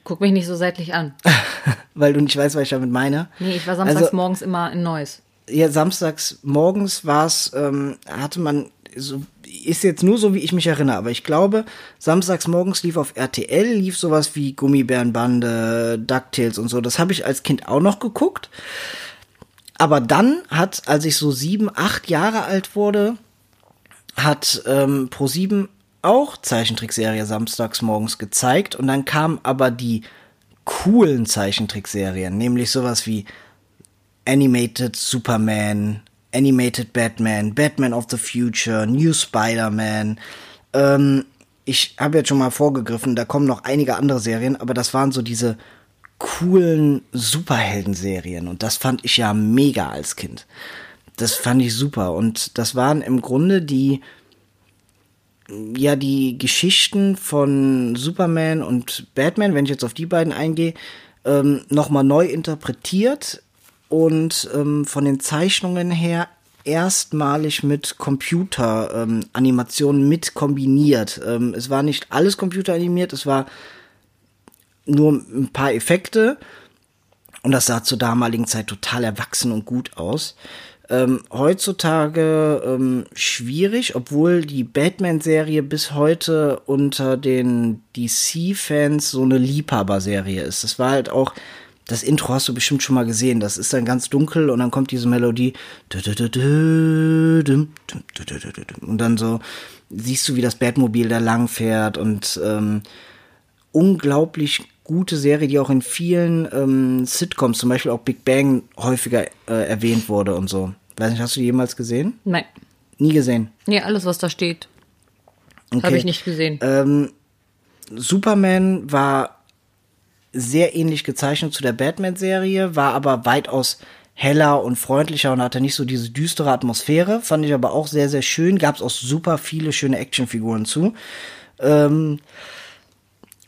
Guck mich nicht so seitlich an. Weil du nicht weißt, was ich damit meine. Nee, ich war samstags Also- morgens immer in Neuss. ja, samstags morgens war es, ähm, hatte man, so, ist jetzt nur so, wie ich mich erinnere, aber ich glaube, samstags morgens lief auf RTL, lief sowas wie Gummibärenbande, DuckTales und so. Das habe ich als Kind auch noch geguckt. Aber dann hat, als ich so sieben, acht Jahre alt wurde, hat ähm, Pro7 auch Zeichentrickserie samstags morgens gezeigt und dann kamen aber die coolen Zeichentrickserien, nämlich sowas wie Animated Superman, Animated Batman, Batman of the Future, New Spider-Man. Ähm, ich habe jetzt schon mal vorgegriffen, da kommen noch einige andere Serien, aber das waren so diese coolen Superhelden-Serien und das fand ich ja mega als Kind. Das fand ich super und das waren im Grunde die ja die Geschichten von Superman und Batman, wenn ich jetzt auf die beiden eingehe, ähm, nochmal neu interpretiert und ähm, von den Zeichnungen her erstmalig mit Computeranimationen ähm, mit kombiniert. Ähm, es war nicht alles computeranimiert, es war nur ein paar Effekte und das sah zur damaligen Zeit total erwachsen und gut aus. Ähm, heutzutage ähm, schwierig, obwohl die Batman-Serie bis heute unter den DC-Fans so eine Liebhaberserie ist. Das war halt auch, das Intro hast du bestimmt schon mal gesehen. Das ist dann ganz dunkel und dann kommt diese Melodie. Und dann so siehst du, wie das Batmobil da lang fährt und ähm, unglaublich gute Serie, die auch in vielen ähm, Sitcoms, zum Beispiel auch Big Bang, häufiger äh, erwähnt wurde und so. Weiß nicht, hast du die jemals gesehen? Nein. Nie gesehen. Nee, alles, was da steht, Okay. habe ich nicht gesehen. Ähm, Superman war sehr ähnlich gezeichnet zu der Batman-Serie, war aber weitaus heller und freundlicher und hatte nicht so diese düstere Atmosphäre. Fand ich aber auch sehr, sehr schön. Gab es auch super viele schöne Actionfiguren zu. Ähm,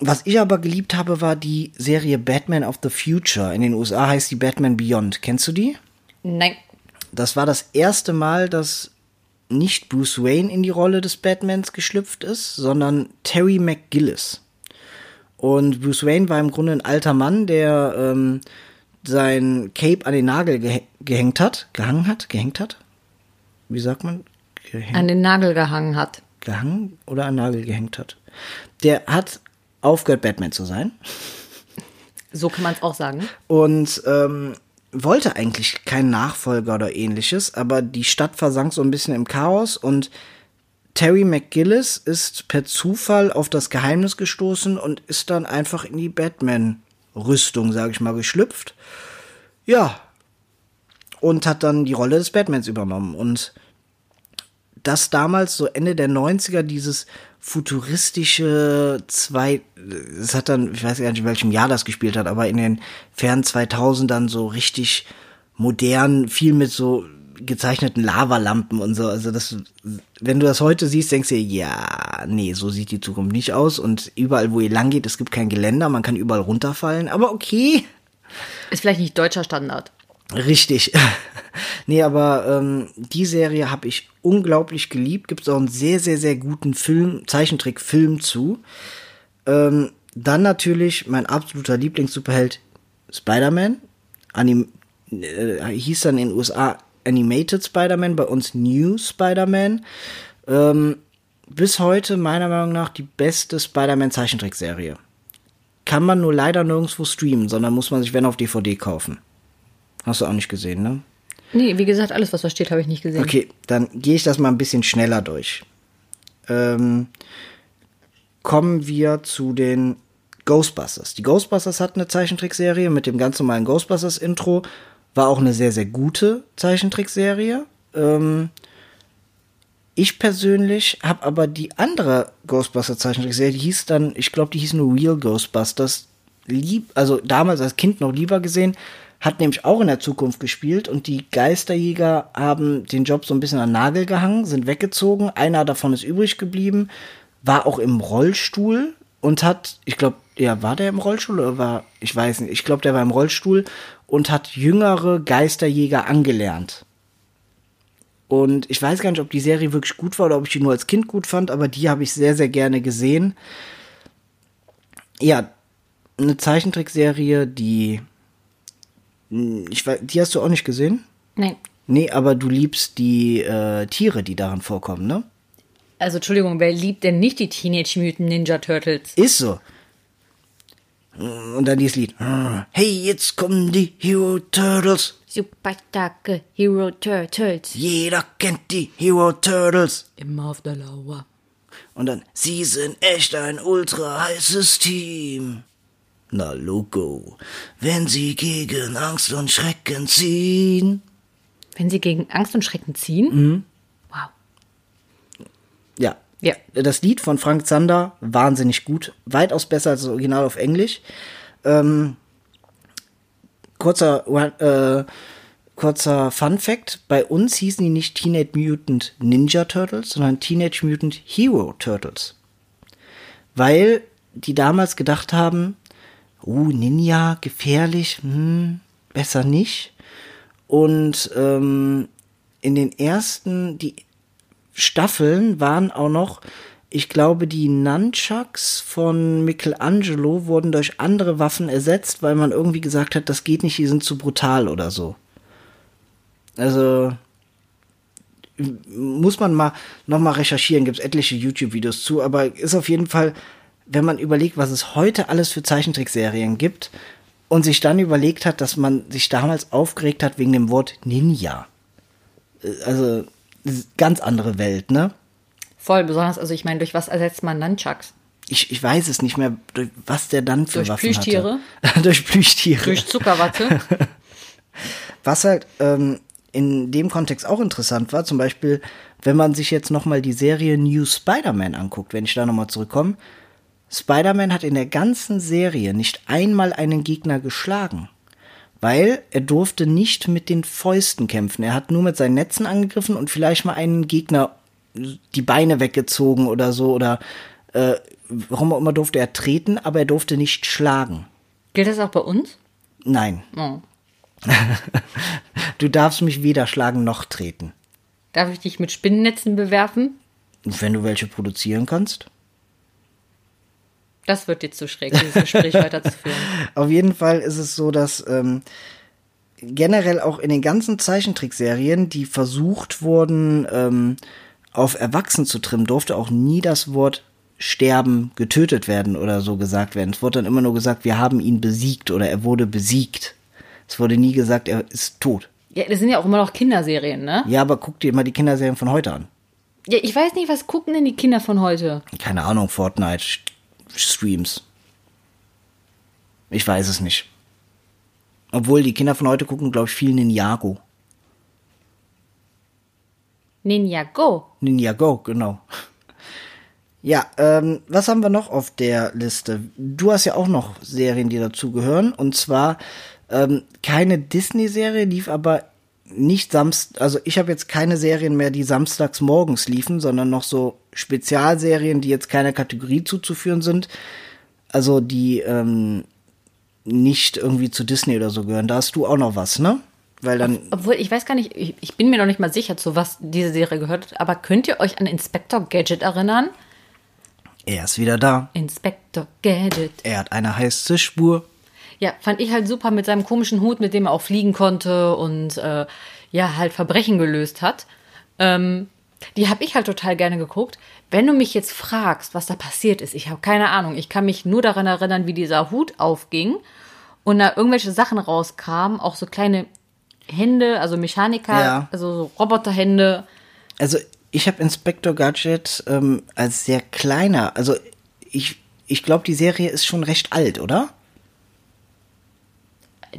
was ich aber geliebt habe, war die Serie Batman of the Future. In den USA heißt die Batman Beyond. Kennst du die? Nein. Das war das erste Mal, dass nicht Bruce Wayne in die Rolle des Batmans geschlüpft ist, sondern Terry McGillis. Und Bruce Wayne war im Grunde ein alter Mann, der ähm, sein Cape an den Nagel gehe gehängt hat, gehangen hat, gehängt hat. Wie sagt man? Gehängt, An den Nagel gehangen hat. gehangen oder an den Nagel gehängt hat. Der hat aufgehört, Batman zu sein. So kann man es auch sagen. Und ähm, wollte eigentlich keinen Nachfolger oder ähnliches, aber die Stadt versank so ein bisschen im Chaos und Terry McGillis ist per Zufall auf das Geheimnis gestoßen und ist dann einfach in die Batman-Rüstung, sage ich mal, geschlüpft. Ja. Und hat dann die Rolle des Batmans übernommen. Und das damals, so Ende der 90er, dieses futuristische zwei, es hat dann, ich weiß gar nicht, in welchem Jahr das gespielt hat, aber in den fernen 2000ern so richtig modern, viel mit so gezeichneten Lavalampen und so. Also das, wenn du das heute siehst, denkst du dir, ja, nee, so sieht die Zukunft nicht aus. Und überall, wo ihr lang geht, es gibt kein Geländer, man kann überall runterfallen. Aber okay. Ist vielleicht nicht deutscher Standard. Richtig. nee, aber ähm, die Serie habe ich unglaublich geliebt. Gibt es auch einen sehr, sehr, sehr guten Film, Zeichentrickfilm zu. Ähm, dann natürlich mein absoluter Lieblings-Superheld Spider-Man. Anim äh, hieß dann in den USA Animated Spider-Man, bei uns New Spider-Man. Ähm, bis heute meiner Meinung nach die beste Spider-Man Zeichentrickserie. Kann man nur leider nirgendwo streamen, sondern muss man sich, wenn, auf DVD kaufen. Hast du auch nicht gesehen, ne? Nee, wie gesagt, alles, was da steht, habe ich nicht gesehen. Okay, dann gehe ich das mal ein bisschen schneller durch. Ähm, kommen wir zu den Ghostbusters. Die Ghostbusters hatten eine Zeichentrickserie mit dem ganz normalen Ghostbusters-Intro. War auch eine sehr, sehr gute Zeichentrickserie. Ähm, ich persönlich habe aber die andere Ghostbusters-Zeichentrickserie, die hieß dann, ich glaube, die hieß nur Real Ghostbusters, lieb, also damals als Kind noch lieber gesehen, hat nämlich auch in der Zukunft gespielt und die Geisterjäger haben den Job so ein bisschen an Nagel gehangen, sind weggezogen. Einer davon ist übrig geblieben, war auch im Rollstuhl und hat, ich glaube, ja, war der im Rollstuhl oder war, ich weiß nicht, ich glaube, der war im Rollstuhl und hat jüngere Geisterjäger angelernt. Und ich weiß gar nicht, ob die Serie wirklich gut war oder ob ich die nur als Kind gut fand, aber die habe ich sehr, sehr gerne gesehen. Ja, eine Zeichentrickserie, die ich weiß, die hast du auch nicht gesehen? Nein. Nee, aber du liebst die äh, Tiere, die darin vorkommen, ne? Also, Entschuldigung, wer liebt denn nicht die Teenage Mutant Ninja Turtles? Ist so. Und dann dieses Lied. Hey, jetzt kommen die Hero Turtles. Super starke Hero Turtles. Jeder kennt die Hero Turtles. Immer auf der Lauer. Und dann, sie sind echt ein ultra heißes Team. Na Logo, wenn sie gegen Angst und Schrecken ziehen. Wenn sie gegen Angst und Schrecken ziehen? Mhm. Wow. Ja. Ja. Das Lied von Frank Zander, wahnsinnig gut. Weitaus besser als das Original auf Englisch. Ähm, kurzer, äh, kurzer Fun Fact. Bei uns hießen die nicht Teenage Mutant Ninja Turtles, sondern Teenage Mutant Hero Turtles. Weil die damals gedacht haben, uh, Ninja, gefährlich, hm, besser nicht. Und ähm, in den ersten, die Staffeln waren auch noch, ich glaube, die Nunchucks von Michelangelo wurden durch andere Waffen ersetzt, weil man irgendwie gesagt hat, das geht nicht, die sind zu brutal oder so. Also muss man mal noch mal recherchieren, gibt es etliche YouTube-Videos zu, aber ist auf jeden Fall wenn man überlegt, was es heute alles für Zeichentrickserien gibt und sich dann überlegt hat, dass man sich damals aufgeregt hat wegen dem Wort Ninja. Äh, also ganz andere Welt, ne? Voll, besonders, also ich meine, durch was ersetzt man Nunchucks? Ich, ich weiß es nicht mehr, durch was der dann für durch Waffen Plüschtiere? hatte. durch Plüschtiere. Durch Zuckerwatte? was halt ähm, in dem Kontext auch interessant war, zum Beispiel, wenn man sich jetzt nochmal die Serie New Spider-Man anguckt, wenn ich da nochmal zurückkomme, Spider-Man hat in der ganzen Serie nicht einmal einen Gegner geschlagen, weil er durfte nicht mit den Fäusten kämpfen. Er hat nur mit seinen Netzen angegriffen und vielleicht mal einen Gegner die Beine weggezogen oder so oder äh, warum auch immer durfte er treten, aber er durfte nicht schlagen. Gilt das auch bei uns? Nein. Oh. du darfst mich weder schlagen noch treten. Darf ich dich mit Spinnennetzen bewerfen? Wenn du welche produzieren kannst. Das wird dir zu schräg, dieses Gespräch weiterzuführen. Auf jeden Fall ist es so, dass ähm, generell auch in den ganzen Zeichentrickserien, die versucht wurden, ähm, auf Erwachsen zu trimmen, durfte auch nie das Wort sterben, getötet werden oder so gesagt werden. Es wurde dann immer nur gesagt, wir haben ihn besiegt oder er wurde besiegt. Es wurde nie gesagt, er ist tot. Ja, das sind ja auch immer noch Kinderserien, ne? Ja, aber guck dir mal die Kinderserien von heute an. Ja, ich weiß nicht, was gucken denn die Kinder von heute? Keine Ahnung, Fortnite-Streams. Ich weiß es nicht. Obwohl die Kinder von heute gucken, glaube ich, viel Ninjago. Ninjago. Ninjago, genau. Ja, ähm, was haben wir noch auf der Liste? Du hast ja auch noch Serien, die dazugehören. Und zwar ähm, keine Disney-Serie, lief aber nicht samst, also ich habe jetzt keine Serien mehr, die samstags morgens liefen, sondern noch so Spezialserien, die jetzt keiner Kategorie zuzuführen sind. Also die ähm, nicht irgendwie zu Disney oder so gehören. Da hast du auch noch was, ne? Weil dann. Obwohl, ich weiß gar nicht, ich, ich bin mir noch nicht mal sicher, zu was diese Serie gehört, aber könnt ihr euch an Inspector Gadget erinnern? Er ist wieder da. Inspector Gadget. Er hat eine heiße Spur. Ja, fand ich halt super mit seinem komischen Hut, mit dem er auch fliegen konnte und äh, ja, halt Verbrechen gelöst hat. Ähm, die habe ich halt total gerne geguckt. Wenn du mich jetzt fragst, was da passiert ist, ich habe keine Ahnung. Ich kann mich nur daran erinnern, wie dieser Hut aufging und da irgendwelche Sachen rauskamen, auch so kleine Hände, also Mechaniker, Ja. also so Roboterhände. Also ich habe Inspector Gadget ähm, als sehr kleiner, also ich, ich glaube, die Serie ist schon recht alt, oder?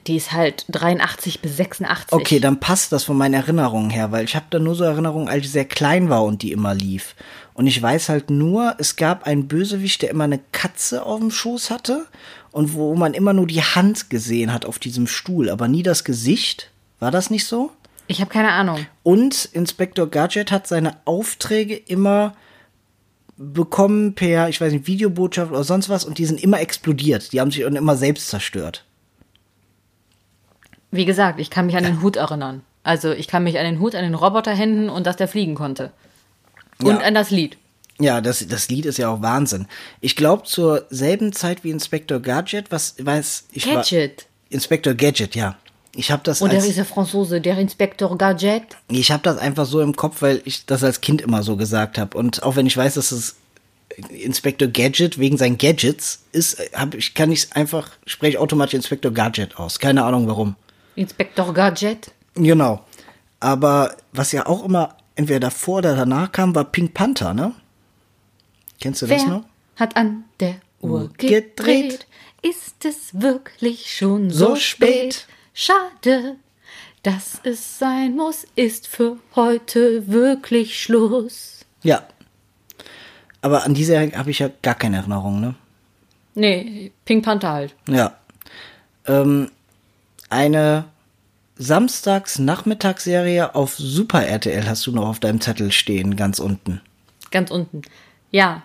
Die ist halt 83 bis 86. Okay, dann passt das von meinen Erinnerungen her, weil ich habe da nur so Erinnerungen, als ich sehr klein war und die immer lief. Und ich weiß halt nur, es gab einen Bösewicht, der immer eine Katze auf dem Schoß hatte und wo man immer nur die Hand gesehen hat auf diesem Stuhl, aber nie das Gesicht. War das nicht so? Ich habe keine Ahnung. Und Inspector Gadget hat seine Aufträge immer bekommen per, ich weiß nicht, Videobotschaft oder sonst was und die sind immer explodiert. Die haben sich immer selbst zerstört. Wie gesagt, ich kann mich an den Hut erinnern. Also ich kann mich an den Hut, an den Roboterhänden und dass der fliegen konnte. Und Ja. an das Lied. Ja, das, das Lied ist ja auch Wahnsinn. Ich glaube, zur selben Zeit wie Inspector Gadget, was weiß ich war. Gadget. Inspector Gadget, ja. Ich habe das Und der als, ist der Franzose, der Inspektor Gadget. ich habe das einfach so im Kopf, weil ich das als Kind immer so gesagt habe und auch wenn ich weiß, dass es Inspector Gadget wegen seinen Gadgets ist, hab ich kann ich einfach spreche automatisch Inspector Gadget aus. Keine Ahnung warum. Inspektor Gadget. Genau. Aber was ja auch immer entweder davor oder danach kam, war Pink Panther, ne? Kennst du das Wer noch? hat an der Uhr Uhr gedreht? gedreht? Ist es wirklich schon So so, spät? spät? Schade, dass es sein muss, ist für heute wirklich Schluss. Ja. Aber an diese habe ich ja gar keine Erinnerung, ne? Nee, Pink Panther halt. Ja. Ähm, eine Samstags-Nachmittagsserie auf Super RTL hast du noch auf deinem Zettel stehen, ganz unten. Ganz unten. Ja.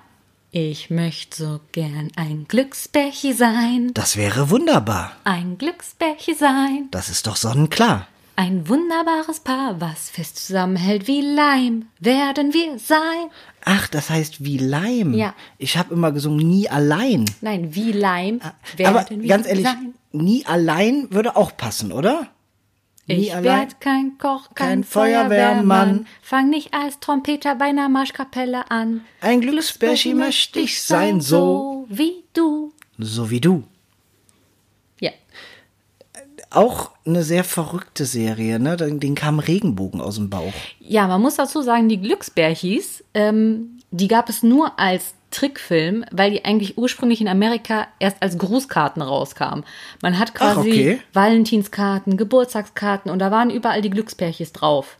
Ich möchte so gern ein Glücksbärchi sein. Das wäre wunderbar. Ein Glücksbärchi sein. Das ist doch sonnenklar. Ein wunderbares Paar, was fest zusammenhält wie Leim, werden wir sein. Ach, das heißt wie Leim. Ja. Ich habe immer gesungen, nie allein. Nein, wie Leim Aber werden wir ganz ehrlich, sein. Nie allein würde auch passen, oder? Nie Ich werd kein Koch, kein, kein Feuerwehrmann. Feuerwehrmann. Fang nicht als Trompeter bei einer Marschkapelle an. Ein Glücksbärchi möchte ich sein, so. wie du. So wie du. Ja. Auch eine sehr verrückte Serie, ne? Den, den kam Regenbogen aus dem Bauch. Ja, man muss dazu sagen, die Glücksbärchis, ähm, die gab es nur als Trickfilm, weil die eigentlich ursprünglich in Amerika erst als Grußkarten rauskamen. Man hat quasi okay. Valentinskarten, Geburtstagskarten und da waren überall die Glücksbärchis drauf.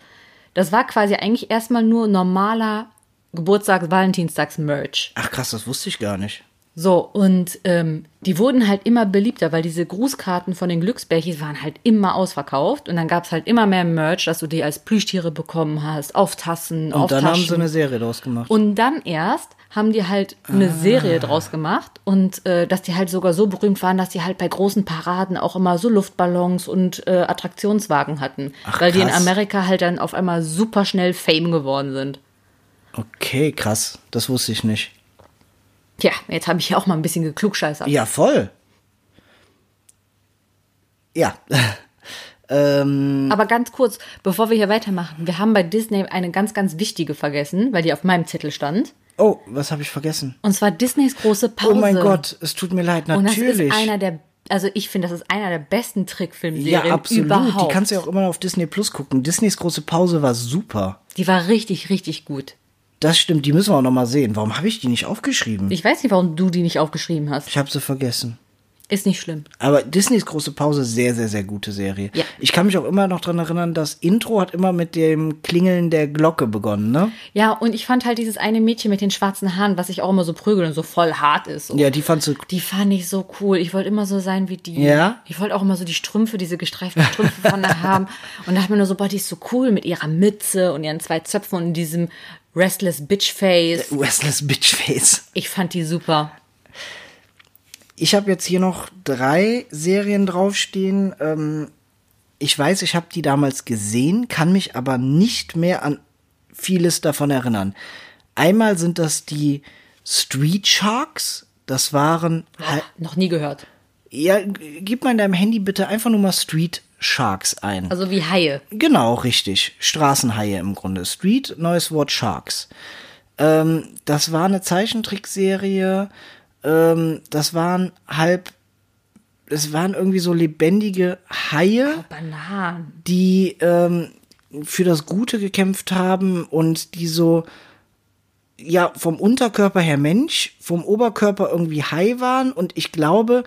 Das war quasi eigentlich erstmal nur normaler Geburtstags-Valentinstags-Merch. Ach krass, das wusste ich gar nicht. So, und ähm, die wurden halt immer beliebter, weil diese Grußkarten von den Glücksbärchis waren halt immer ausverkauft. Und dann gab's halt immer mehr Merch, dass du die als Plüschtiere bekommen hast, auf Tassen, Und auf dann haben Taschen. sie eine Serie draus gemacht. und dann erst haben die halt eine Ah. Serie draus gemacht und äh, dass die halt sogar so berühmt waren, dass die halt bei großen Paraden auch immer so Luftballons und äh, Attraktionswagen hatten, Ach, weil die in krass. Amerika halt dann auf einmal super schnell Fame geworden sind. Okay, krass. Das wusste ich nicht. Tja, jetzt habe ich ja auch mal ein bisschen geklugscheißert. Ja, voll. Ja. ähm, Aber ganz kurz, bevor wir hier weitermachen, wir haben bei Disney eine ganz, ganz wichtige vergessen, weil die auf meinem Zettel stand. Oh, was habe ich vergessen? Und zwar Disneys große Pause. Oh mein Gott, es tut mir leid, Und das natürlich. ist einer der also ich finde, das ist einer der besten Ja, Trickfilmserien absolut. überhaupt. Die kannst du ja auch immer noch auf Disney Plus gucken. Disneys große Pause war super. Die war richtig, richtig gut. Das stimmt, die müssen wir auch noch mal sehen. Warum habe ich die nicht aufgeschrieben? Ich, Ich weiß nicht, warum du die nicht aufgeschrieben hast. habe sie vergessen. Ist nicht schlimm. Aber Disneys große Pause, sehr, sehr, sehr gute Serie. Ja. Ich kann mich auch immer noch dran erinnern, das Intro hat immer mit dem Klingeln der Glocke begonnen, ne? Ja, und ich fand halt dieses eine Mädchen mit den schwarzen Haaren, was sich auch immer so prügelt und so voll hart ist. So. Ja, die fandst du. Die fand ich so cool. Ich wollte immer so sein wie die. Ja? Ich wollte auch immer so die Strümpfe, diese gestreiften Strümpfe von der haben. Und dachte mir nur so, boah, die ist so cool mit ihrer Mütze und ihren zwei Zöpfen und diesem Restless Bitch Face. Restless Bitchface. Ich fand die super. Ich habe jetzt hier noch drei Serien draufstehen. Ähm, ich weiß, ich habe die damals gesehen, kann mich aber nicht mehr an vieles davon erinnern. Einmal sind das die Street Sharks. Das waren halt, Noch nie gehört. ja, gib mal in deinem Handy bitte einfach nur mal Street Sharks ein. Also wie Haie. Genau, richtig. Straßenhaie im Grunde. Street, neues Wort Sharks. Ähm, das war eine Zeichentrickserie. Ähm, das waren halb, es waren irgendwie so lebendige Haie, Bananen. die ähm, für das Gute gekämpft haben und die so, ja, vom Unterkörper her Mensch, vom Oberkörper irgendwie Hai waren und ich glaube,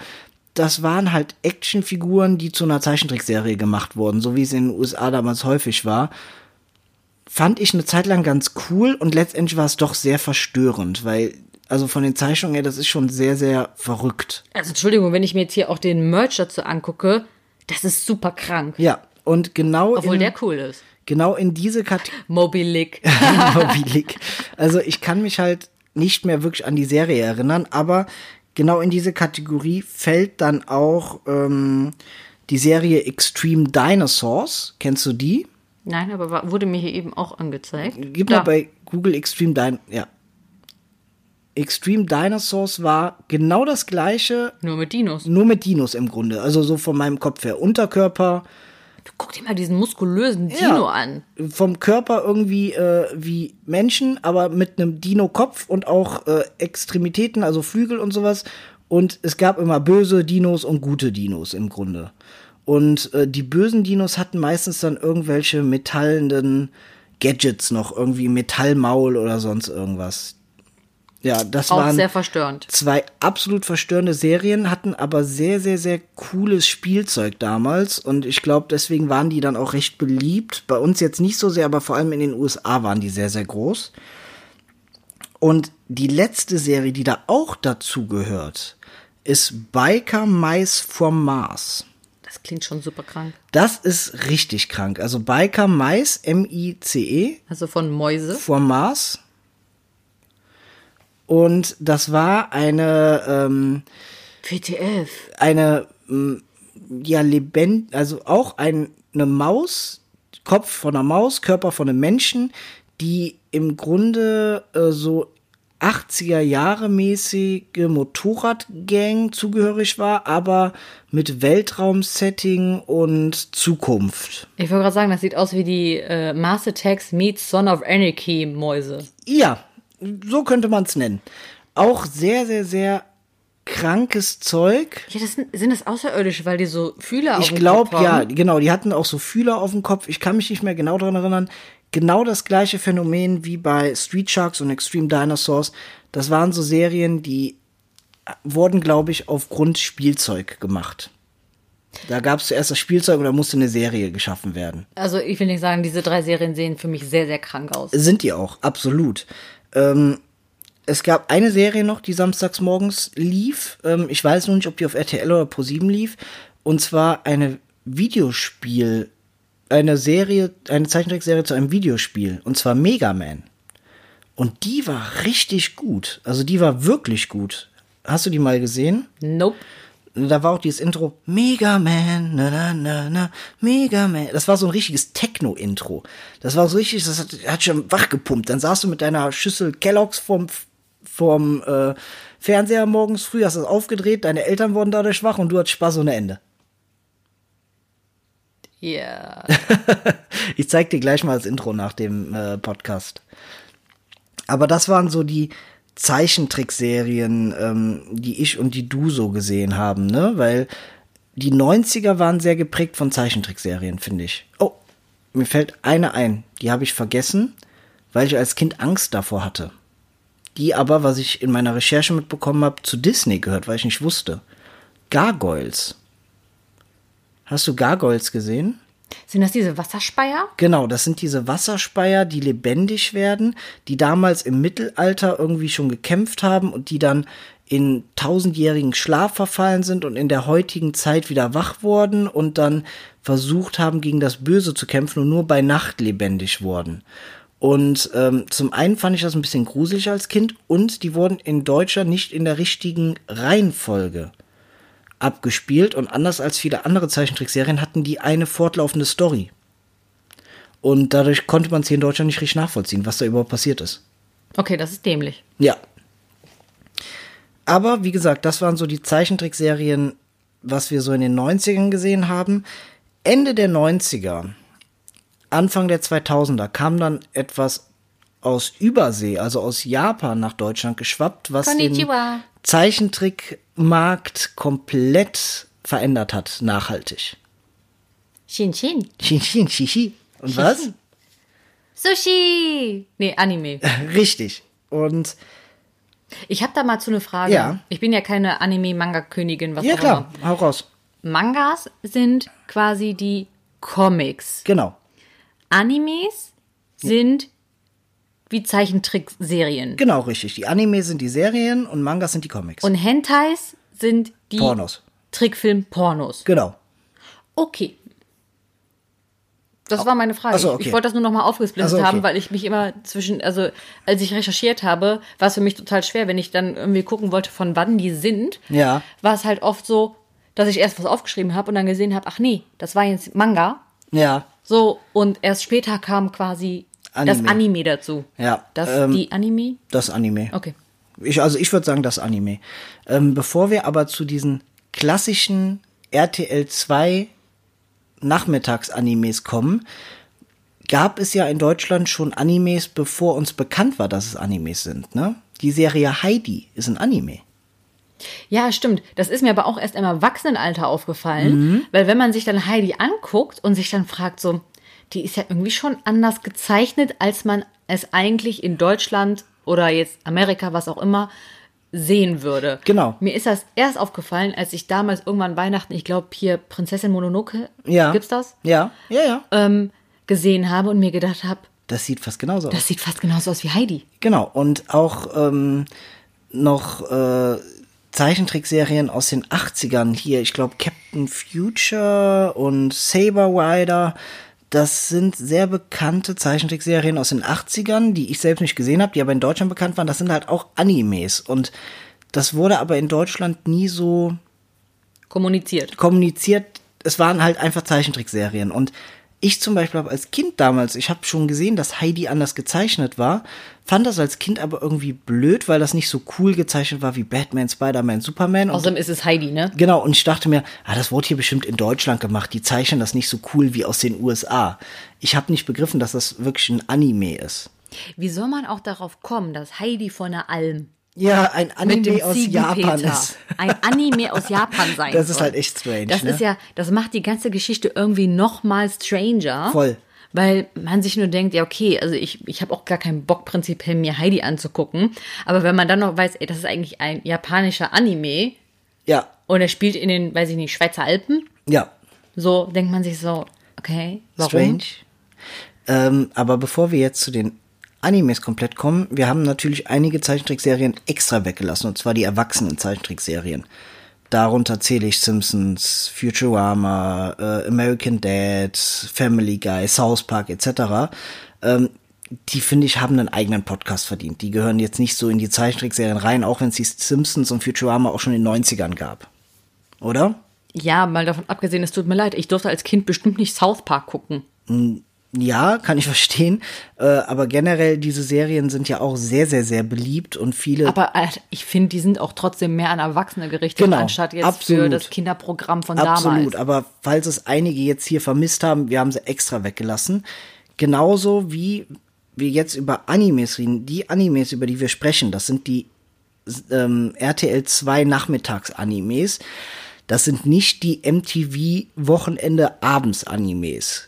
das waren halt Actionfiguren, die zu einer Zeichentrickserie gemacht wurden, so wie es in den USA damals häufig war. Fand ich eine Zeit lang ganz cool und letztendlich war es doch sehr verstörend, weil, also von den Zeichnungen her, das ist schon sehr, sehr verrückt. Also Entschuldigung, wenn ich mir jetzt hier auch den Merch dazu angucke, das ist super krank. Ja, und genau Obwohl in, der cool ist. genau in diese Kategorie. Moby Lick. Moby-Lick. Also ich kann mich halt nicht mehr wirklich an die Serie erinnern, aber genau in diese Kategorie fällt dann auch ähm, die Serie Extreme Dinosaurs. Kennst du die? Nein, aber wurde mir hier eben auch angezeigt. Gib Da. mal bei Google Extreme Din ja. Extreme Dinosaurs war genau das gleiche, Nur mit Dinos. nur mit Dinos im Grunde. Also so von meinem Kopf her. Unterkörper, Guck dir mal diesen muskulösen Ja. Dino an. vom Körper irgendwie äh, wie Menschen, aber mit einem Dino-Kopf und auch äh, Extremitäten, also Flügel und sowas. Und es gab immer böse Dinos und gute Dinos im Grunde. Und äh, die bösen Dinos hatten meistens dann irgendwelche metallenden Gadgets noch, irgendwie Metallmaul oder sonst irgendwas. Ja, das Auch waren sehr verstörend. zwei absolut verstörende Serien, hatten aber sehr, sehr, sehr cooles Spielzeug damals. Und ich glaube, deswegen waren die dann auch recht beliebt. Bei uns jetzt nicht so sehr, aber vor allem in den USA waren die sehr, sehr groß. Und die letzte Serie, die da auch dazu gehört, ist Biker Mice from Mars. Das klingt schon super krank. Das ist richtig krank. Also Biker Mice, M-I-C-E, Also von Mäuse. vom Mars. Und das war eine, ähm, WTF. eine, ähm, ja, lebend, also auch ein, eine Maus, Kopf von einer Maus, Körper von einem Menschen, die im Grunde äh, so 80er Jahre mäßige Motorradgang zugehörig war, aber mit Weltraumsetting und Zukunft. Ich wollte gerade sagen, das sieht aus wie die äh, Mars Attacks meets Son of Anarchy Mäuse. Ja, so könnte man es nennen. Auch sehr, sehr, sehr krankes Zeug. Ja, das sind, sind das Außerirdische, weil die so Fühler auf Ich dem glaube, Kopf ja, haben? genau. Die hatten auch so Fühler auf dem Kopf. Ich kann mich nicht mehr genau daran erinnern. Genau das gleiche Phänomen wie bei Street Sharks und Extreme Dinosaurs. Das waren so Serien, die wurden, glaube ich, aufgrund Spielzeug gemacht. Da gab es zuerst das Spielzeug und da musste eine Serie geschaffen werden. Also ich will nicht sagen, diese drei Serien sehen für mich sehr, sehr krank aus. Sind die auch, absolut. Ähm, es gab eine Serie noch, die samstags morgens lief. Ähm, ich weiß nur nicht, ob die auf RTL oder Pro7 lief. Und zwar eine Videospiel, eine Serie, eine Zeichentrickserie zu einem Videospiel. Und zwar Mega Man. Und die war richtig gut. Also die war wirklich gut. Hast du die mal gesehen? Nope. Da war auch dieses Intro, Mega Man, na, na, na, na, Mega Man. Das war so ein richtiges Techno-Intro. Das war so richtig, das hat, hat schon wachgepumpt. Dann saßt du mit deiner Schüssel Kelloggs vom, vom äh, Fernseher morgens früh, hast das aufgedreht, deine Eltern wurden dadurch wach und du hattest Spaß ohne Ende. Ja. Ich zeig dir gleich mal das Intro nach dem äh, Podcast. Aber das waren so die Zeichentrickserien, ähm, die ich und die du so gesehen haben, ne? Weil die 90er waren sehr geprägt von Zeichentrickserien, finde ich. Oh, mir fällt eine ein, die habe ich vergessen, weil ich als Kind Angst davor hatte. Die aber, was ich in meiner Recherche mitbekommen habe, zu Disney gehört, weil ich nicht wusste. Gargoyles. Hast du Gargoyles gesehen? Sind das diese Wasserspeier? Genau, das sind diese Wasserspeier, die lebendig werden, die damals im Mittelalter irgendwie schon gekämpft haben und die dann in tausendjährigen Schlaf verfallen sind und in der heutigen Zeit wieder wach wurden und dann versucht haben, gegen das Böse zu kämpfen und nur bei Nacht lebendig wurden. Und ähm, zum einen fand ich das ein bisschen gruselig als Kind und die wurden in Deutschland nicht in der richtigen Reihenfolge abgespielt und anders als viele andere Zeichentrickserien hatten die eine fortlaufende Story. Und dadurch konnte man es hier in Deutschland nicht richtig nachvollziehen, was da überhaupt passiert ist. Okay, das ist dämlich. Ja. Aber wie gesagt, das waren so die Zeichentrickserien, was wir so in den 90ern gesehen haben. Ende der 90er, Anfang der 2000er kam dann etwas aus Übersee, also aus Japan nach Deutschland geschwappt, was Konnichiwa. den Zeichentrickmarkt komplett verändert hat, nachhaltig. Shin Shin. Shin, shin, shishi. Und was? Sushi. Nee, Anime. Richtig. Und Ich habe da mal zu eine Frage. Ja. Ich bin ja keine Anime-Manga-Königin, was ja auch klar, hau raus. immer. Mangas sind quasi die Comics. Genau. Animes sind wie Zeichentrickserien. Genau, richtig. Die Anime sind die Serien und Mangas sind die Comics. Und Hentais sind die Pornos. Trickfilm-Pornos. Genau. Okay. Das war meine Frage. Ach so, Ich- okay. Ich wollte das nur nochmal aufgesplittet so, okay. haben, weil ich mich immer zwischen, also als ich recherchiert habe, war es für mich total schwer, wenn ich dann irgendwie gucken wollte, von wann die sind. Ja. War es halt oft so, dass ich erst was aufgeschrieben habe und dann gesehen habe, ach nee, das war jetzt Manga. Ja. So, und erst später kam quasi das Anime. Anime dazu. Ja, Das, ähm, die Anime? Das Anime. Okay. Ich, also ich würde sagen, das Anime. Ähm, bevor wir aber zu diesen klassischen RTL 2 Nachmittags-Animes kommen, gab es ja in Deutschland schon Animes, bevor uns bekannt war, dass es Animes sind. Ne? Die Serie Heidi ist ein Anime. Ja, stimmt. Das ist mir aber auch erst im Erwachsenenalter aufgefallen, weil wenn man sich dann Heidi anguckt und sich dann fragt so, die ist ja irgendwie schon anders gezeichnet, als man es eigentlich in Deutschland oder jetzt Amerika, was auch immer, sehen würde. Genau. Mir ist das erst aufgefallen, als ich damals irgendwann Weihnachten, ich glaube hier Prinzessin Mononoke, Ja. gibt's das? Ja, ja, ja. Ähm, gesehen habe und mir gedacht habe, Das sieht fast genauso aus. das sieht fast genauso aus wie Heidi. Genau, und auch ähm, noch äh, Zeichentrickserien aus den 80ern hier, ich glaube Captain Future und Saber Rider, das sind sehr bekannte Zeichentrickserien aus den 80ern, die ich selbst nicht gesehen habe, die aber in Deutschland bekannt waren. Das sind halt auch Animes und das wurde aber in Deutschland nie so Kommuniziert. kommuniziert. Es waren halt einfach Zeichentrickserien. Und ich zum Beispiel habe als Kind damals, ich habe schon gesehen, dass Heidi anders gezeichnet war, fand das als Kind aber irgendwie blöd, weil das nicht so cool gezeichnet war wie Batman, Spider-Man, Superman. Und Außerdem ist es Heidi, ne? Genau, und ich dachte mir, ah, das wurde hier bestimmt in Deutschland gemacht. Die zeichnen das nicht so cool wie aus den USA. Ich habe nicht begriffen, dass das wirklich ein Anime ist. Wie soll man auch darauf kommen, dass Heidi von der Alm Ja, ein Anime aus Japan ist. ein Anime aus Japan sein Das ist soll. halt echt strange, Das ne? ist ja, das macht die ganze Geschichte irgendwie noch mal stranger. Voll. Weil man sich nur denkt, ja, okay, also ich, ich habe auch gar keinen Bock, prinzipiell mir Heidi anzugucken. Aber wenn man dann noch weiß, ey, das ist eigentlich ein japanischer Anime Ja, und er spielt in den, weiß ich nicht, Schweizer Alpen, ja, so denkt man sich so, okay, warum? Strange. Ähm, aber bevor wir jetzt zu den Animes komplett kommen, wir haben natürlich einige Zeichentrickserien extra weggelassen, und zwar die erwachsenen Zeichentrickserien. Darunter zähle ich Simpsons, Futurama, äh, American Dad, Family Guy, South Park etc. Ähm, die finde ich haben einen eigenen Podcast verdient. Die gehören jetzt nicht so in die Zeichentrickserien rein, auch wenn es die Simpsons und Futurama auch schon in den 90ern gab. Oder? Ja, mal davon abgesehen, es tut mir leid, ich durfte als Kind bestimmt nicht South Park gucken. Ja, kann ich verstehen. Äh, aber generell, diese Serien sind ja auch sehr, sehr, sehr beliebt und viele. Aber äh, ich finde, die sind auch trotzdem mehr an Erwachsene gerichtet, Genau, anstatt jetzt absolut. für das Kinderprogramm von absolut. damals. Aber falls es einige jetzt hier vermisst haben, wir haben sie extra weggelassen. Genauso wie wir jetzt über Animes reden, die Animes, über die wir sprechen, das sind die ähm, RTL 2 Nachmittags-Animes. Das sind nicht die MTV Wochenende Abends Animes.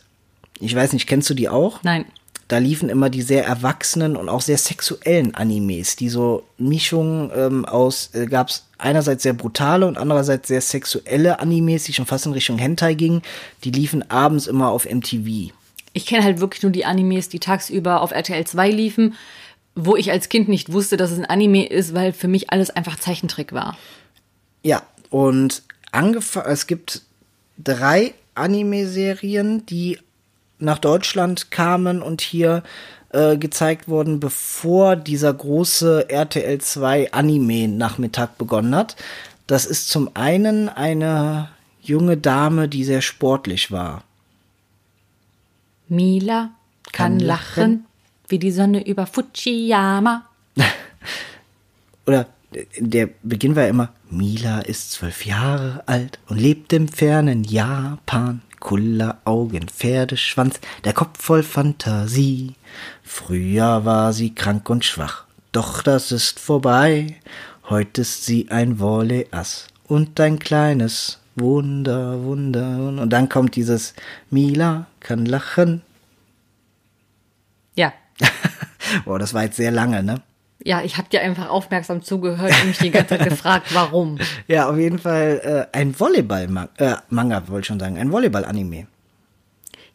Ich weiß nicht, kennst du die auch? Nein. Da liefen immer die sehr erwachsenen und auch sehr sexuellen Animes, die so Mischungen ähm, aus, äh, gab es einerseits sehr brutale und andererseits sehr sexuelle Animes, die schon fast in Richtung Hentai gingen. Die liefen abends immer auf MTV. Ich kenne halt wirklich nur die Animes, die tagsüber auf RTL 2 liefen, wo ich als Kind nicht wusste, dass es ein Anime ist, weil für mich alles einfach Zeichentrick war. Ja, und angefangen, es gibt drei Anime-Serien, die nach Deutschland kamen und hier äh, gezeigt wurden, bevor dieser große RTL 2 Anime-Nachmittag begonnen hat. Das ist zum einen eine junge Dame, die sehr sportlich war. Mila kann, Kann lachen, lachen. wie die Sonne über Fujiyama. Oder der Beginn war immer, Mila ist zwölf Jahre alt und lebt im fernen Japan. Kulleraugen, Pferdeschwanz, der Kopf voll Fantasie. Früher war sie krank und schwach, doch das ist vorbei. Heute ist sie ein Wolleass und ein kleines Wunder, Wunder. Und dann kommt dieses Mila kann lachen. Ja. Boah, das war jetzt sehr lange, ne? Ja, ich habe dir einfach aufmerksam zugehört und mich die ganze Zeit gefragt, warum. Ja, auf jeden Fall äh, ein Volleyball-Manga, äh, Manga wollte ich schon sagen, ein Volleyball-Anime.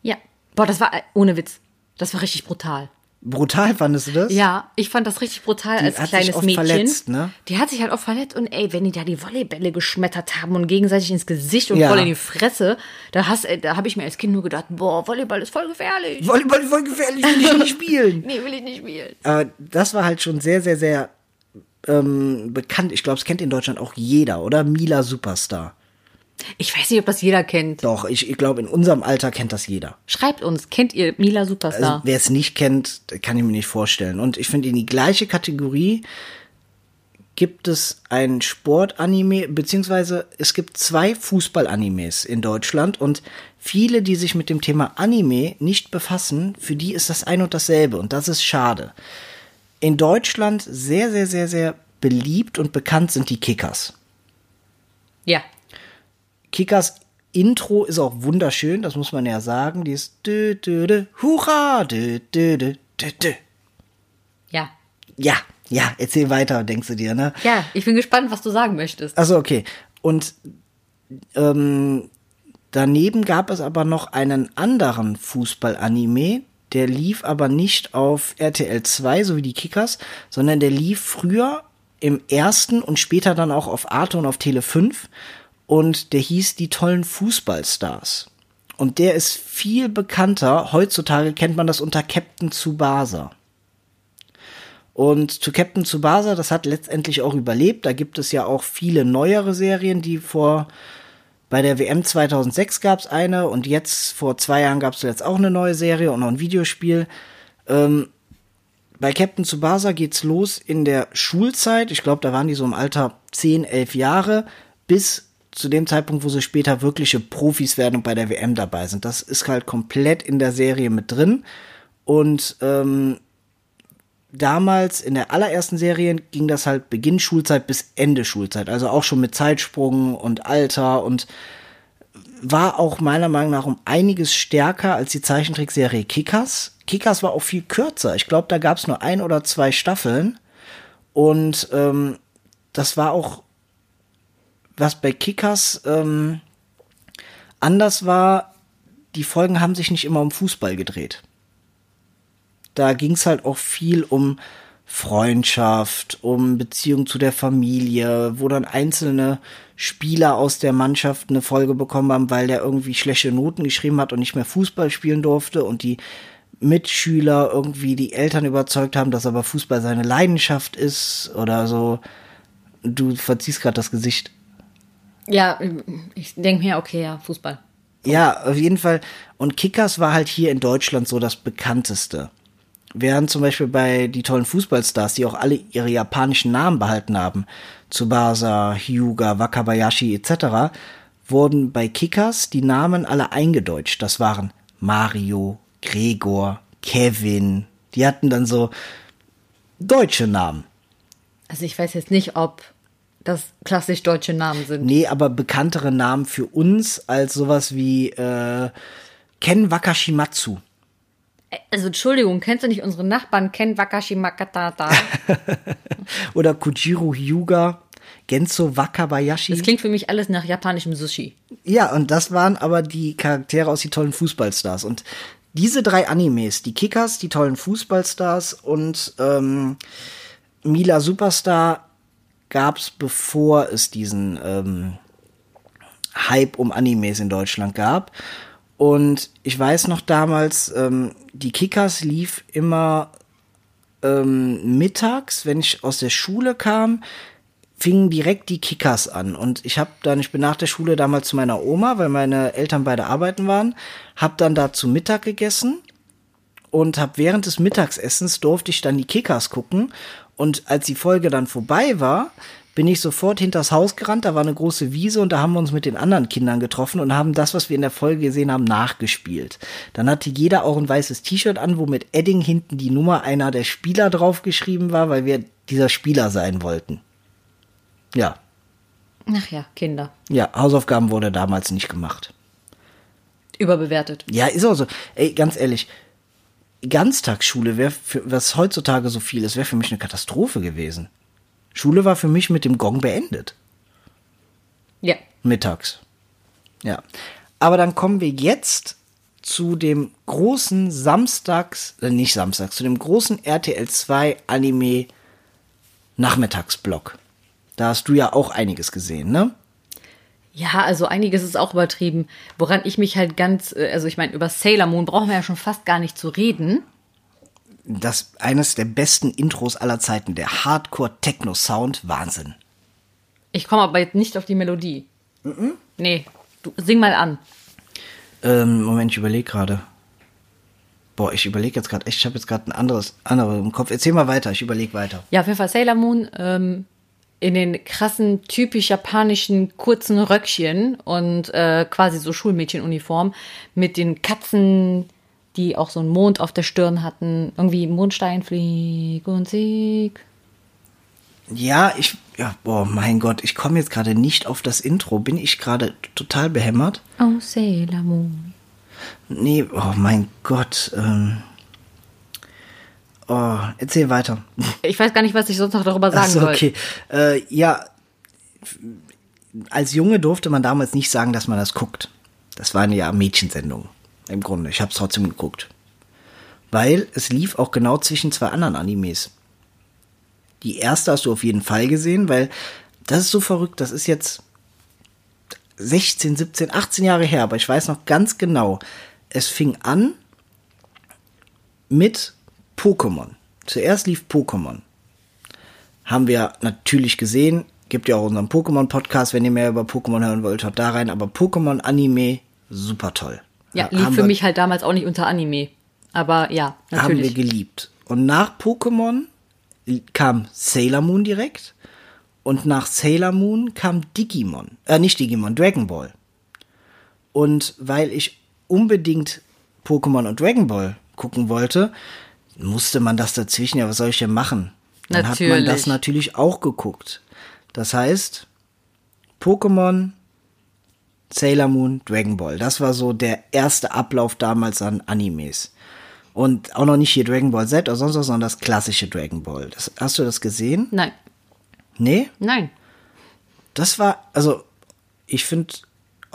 Ja. Boah, das war äh, ohne Witz. Das war richtig brutal. Brutal fandest du das? Ja, ich fand das richtig brutal Die als hat sich kleines oft Mädchen. verletzt, ne? Die hat sich halt auch verletzt und ey, wenn die da die Volleybälle geschmettert haben und gegenseitig ins Gesicht und Ja. voll in die Fresse, da hast, äh, da habe ich mir als Kind nur gedacht, boah, Volleyball ist voll gefährlich. Volleyball ist voll gefährlich, will ich nicht spielen. Nee, will ich nicht spielen. äh, das war halt schon sehr, sehr, sehr ähm, bekannt. Ich glaube, es kennt in Deutschland auch jeder, oder? Mila Superstar. Ich weiß nicht, ob das jeder kennt. Doch, ich, ich glaube, in unserem Alter kennt das jeder. Schreibt uns, kennt ihr Mila Also, Superstar? wer es nicht kennt, kann ich mir nicht vorstellen. Und ich finde, in die gleiche Kategorie gibt es ein Sportanime, beziehungsweise es gibt zwei Fußballanimes in Deutschland und viele, die sich mit dem Thema Anime nicht befassen, für die ist das ein und dasselbe und das ist schade. In Deutschland sehr, sehr, sehr, sehr beliebt und bekannt sind die Kickers. ja. Kickers Intro ist auch wunderschön, das muss man ja sagen. Die ist dü, dü, dü, hurra, dü, dü, dü, dü, dü. Ja. Ja, ja, erzähl weiter, denkst du dir, ne? Ja, ich bin gespannt, was du sagen möchtest. Also okay. Und ähm, daneben gab es aber noch einen anderen Fußball-Anime, der lief aber nicht auf RTL 2, so wie die Kickers, sondern der lief früher im ersten und später dann auch auf Arte und auf Tele 5 und der hieß Die tollen Fußballstars. Und der ist viel bekannter. Heutzutage kennt man das unter Captain Tsubasa. Und zu Captain Tsubasa, das hat letztendlich auch überlebt. Da gibt es ja auch viele neuere Serien, die vor bei der WM 2006 gab es eine und jetzt vor zwei Jahren gab es jetzt auch eine neue Serie und noch ein Videospiel. Ähm, bei Captain Tsubasa geht's los in der Schulzeit. Ich glaube, da waren die so im Alter 10, 11 Jahre bis zu dem Zeitpunkt, wo sie später wirkliche Profis werden und bei der WM dabei sind. Das ist halt komplett in der Serie mit drin. Und ähm, damals in der allerersten Serie ging das halt Beginn Schulzeit bis Ende Schulzeit. Also auch schon mit Zeitsprung und Alter und war auch meiner Meinung nach um einiges stärker als die Zeichentrickserie Kickers. Kickers war auch viel kürzer. Ich glaube, da gab es nur ein oder zwei Staffeln. Und ähm, das war auch, was bei Kickers ähm, anders war, die Folgen haben sich nicht immer um Fußball gedreht. Da ging es halt auch viel um Freundschaft, um Beziehung zu der Familie, wo dann einzelne Spieler aus der Mannschaft eine Folge bekommen haben, weil der irgendwie schlechte Noten geschrieben hat und nicht mehr Fußball spielen durfte und die Mitschüler irgendwie die Eltern überzeugt haben, dass aber Fußball seine Leidenschaft ist oder so. Du verziehst gerade das Gesicht. Ja, ich denke mir, okay, ja, Fußball. Ja, auf jeden Fall. Und Kickers war halt hier in Deutschland so das bekannteste. Während zum Beispiel bei die tollen Fußballstars, die auch alle ihre japanischen Namen behalten haben, Tsubasa, Hyuga, Wakabayashi etc., wurden bei Kickers die Namen alle eingedeutscht. Das waren Mario, Gregor, Kevin, Die hatten dann so deutsche Namen. Also ich weiß jetzt nicht, ob das klassisch deutsche Namen sind. Nee, aber bekanntere Namen für uns als sowas wie äh, Ken Wakashimatsu. Also Entschuldigung, kennst du nicht unsere Nachbarn Ken Wakashi Makatata? Oder Kujiro Hyuga, Genzo Wakabayashi. Das klingt für mich alles nach japanischem Sushi. Ja, und das waren aber die Charaktere aus die tollen Fußballstars. Und diese drei Animes, die Kickers, die tollen Fußballstars und ähm, Mila Superstar, gab's bevor es diesen ähm, Hype um Animes in Deutschland gab. Und ich weiß noch damals, ähm, die Kickers lief immer ähm, mittags, wenn ich aus der Schule kam, fingen direkt die Kickers an. Und ich habe dann, ich bin nach der Schule damals zu meiner Oma, weil meine Eltern beide arbeiten waren, habe dann da zu Mittag gegessen und habe während des Mittagsessens durfte ich dann die Kickers gucken. Und als die Folge dann vorbei war, bin ich sofort hinters Haus gerannt, da war eine große Wiese und da haben wir uns mit den anderen Kindern getroffen und haben das, was wir in der Folge gesehen haben, nachgespielt. Dann hatte jeder auch ein weißes T-Shirt an, wo mit Edding hinten die Nummer einer der Spieler draufgeschrieben war, weil wir dieser Spieler sein wollten. Ja. Ach ja, Kinder. Ja, Hausaufgaben wurde damals nicht gemacht. Überbewertet. Ja, ist auch so. Ey, ganz ehrlich, Ganztagsschule wäre, was heutzutage so viel ist, wäre für mich eine Katastrophe gewesen. Schule war für mich mit dem Gong beendet. Ja. Mittags. Ja. Aber dann kommen wir jetzt zu dem großen Samstags, äh, nicht Samstags, zu dem großen RTL 2 Anime Nachmittagsblock. Da hast du ja auch einiges gesehen, ne? Ja, also einiges ist auch übertrieben. Woran ich mich halt ganz, äh, also ich meine, über Sailor Moon brauchen wir ja schon fast gar nicht zu reden. Das eines der besten Intros aller Zeiten, der Hardcore Techno Sound, Wahnsinn. Ich komme aber jetzt nicht auf die Melodie. Mhm. Nee, du sing mal an. Ähm, Moment, ich überlege gerade. Boah, ich überlege jetzt gerade echt, ich habe jetzt gerade ein anderes, anderes im Kopf. Erzähl mal weiter, ich überlege weiter. Ja, auf jeden Fall Sailor Moon ähm, in den krassen, typisch japanischen kurzen Röckchen und äh, quasi so Schulmädchenuniform mit den Katzen, die auch so einen Mond auf der Stirn hatten. Irgendwie Mondstein, Flieg und Sieg. Ja, ich, ja, boah, mein Gott, ich komme jetzt gerade nicht auf das Intro. Bin ich gerade total behämmert? Oh, Sailor Moon. Nee, oh mein Gott. Ähm, oh, erzähl weiter. Ich weiß gar nicht, was ich sonst noch darüber sagen Achso, soll. okay. Äh, ja, als Junge durfte man damals nicht sagen, dass man das guckt. Das war eine ja Mädchensendung. Im Grunde. Ich habe es trotzdem geguckt. Weil es lief auch genau zwischen zwei anderen Animes. Die erste hast du auf jeden Fall gesehen, weil das ist so verrückt. Das ist jetzt 16, 17, 18 Jahre her, aber ich weiß noch ganz genau. Es fing an mit Pokémon. Zuerst lief Pokémon. Haben wir natürlich gesehen. Gibt ja auch unseren Pokémon-Podcast, wenn ihr mehr über Pokémon hören wollt, hört da rein. Aber Pokémon-Anime, super toll. Ja, lief Haben für mich halt damals auch nicht unter Anime. Aber ja, haben wir natürlich. geliebt. Und nach Pokémon kam Sailor Moon direkt. Und nach Sailor Moon kam Digimon. Äh, nicht Digimon, Dragon Ball. Und weil ich unbedingt Pokémon und Dragon Ball gucken wollte, musste man das dazwischen, ja, was soll ich denn machen? Dann hat man Natürlich. das natürlich auch geguckt. Das heißt, Pokémon, Sailor Moon, Dragon Ball. Das war so der erste Ablauf damals an Animes. Und auch noch nicht hier Dragon Ball Z oder sonst was, sondern das klassische Dragon Ball. Das, hast du das gesehen? Nein, Nee? nein. Das war, also, ich finde,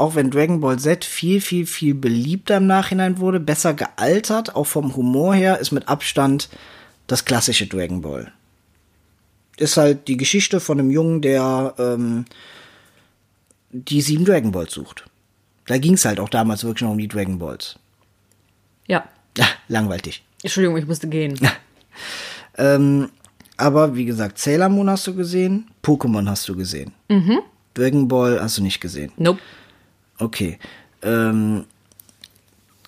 auch wenn Dragon Ball Z viel, viel, viel beliebter im Nachhinein wurde, besser gealtert, auch vom Humor her, ist mit Abstand das klassische Dragon Ball. Ist halt die Geschichte von einem Jungen, der ähm, die sieben Dragon Balls sucht. Da ging es halt auch damals wirklich noch um die Dragon Balls. Ja. Ja, langweilig. Entschuldigung, ich musste gehen. Ähm, aber wie gesagt, Sailor Moon hast du gesehen, Pokémon hast du gesehen. Mhm. Dragon Ball hast du nicht gesehen. Nope. Okay. Ähm,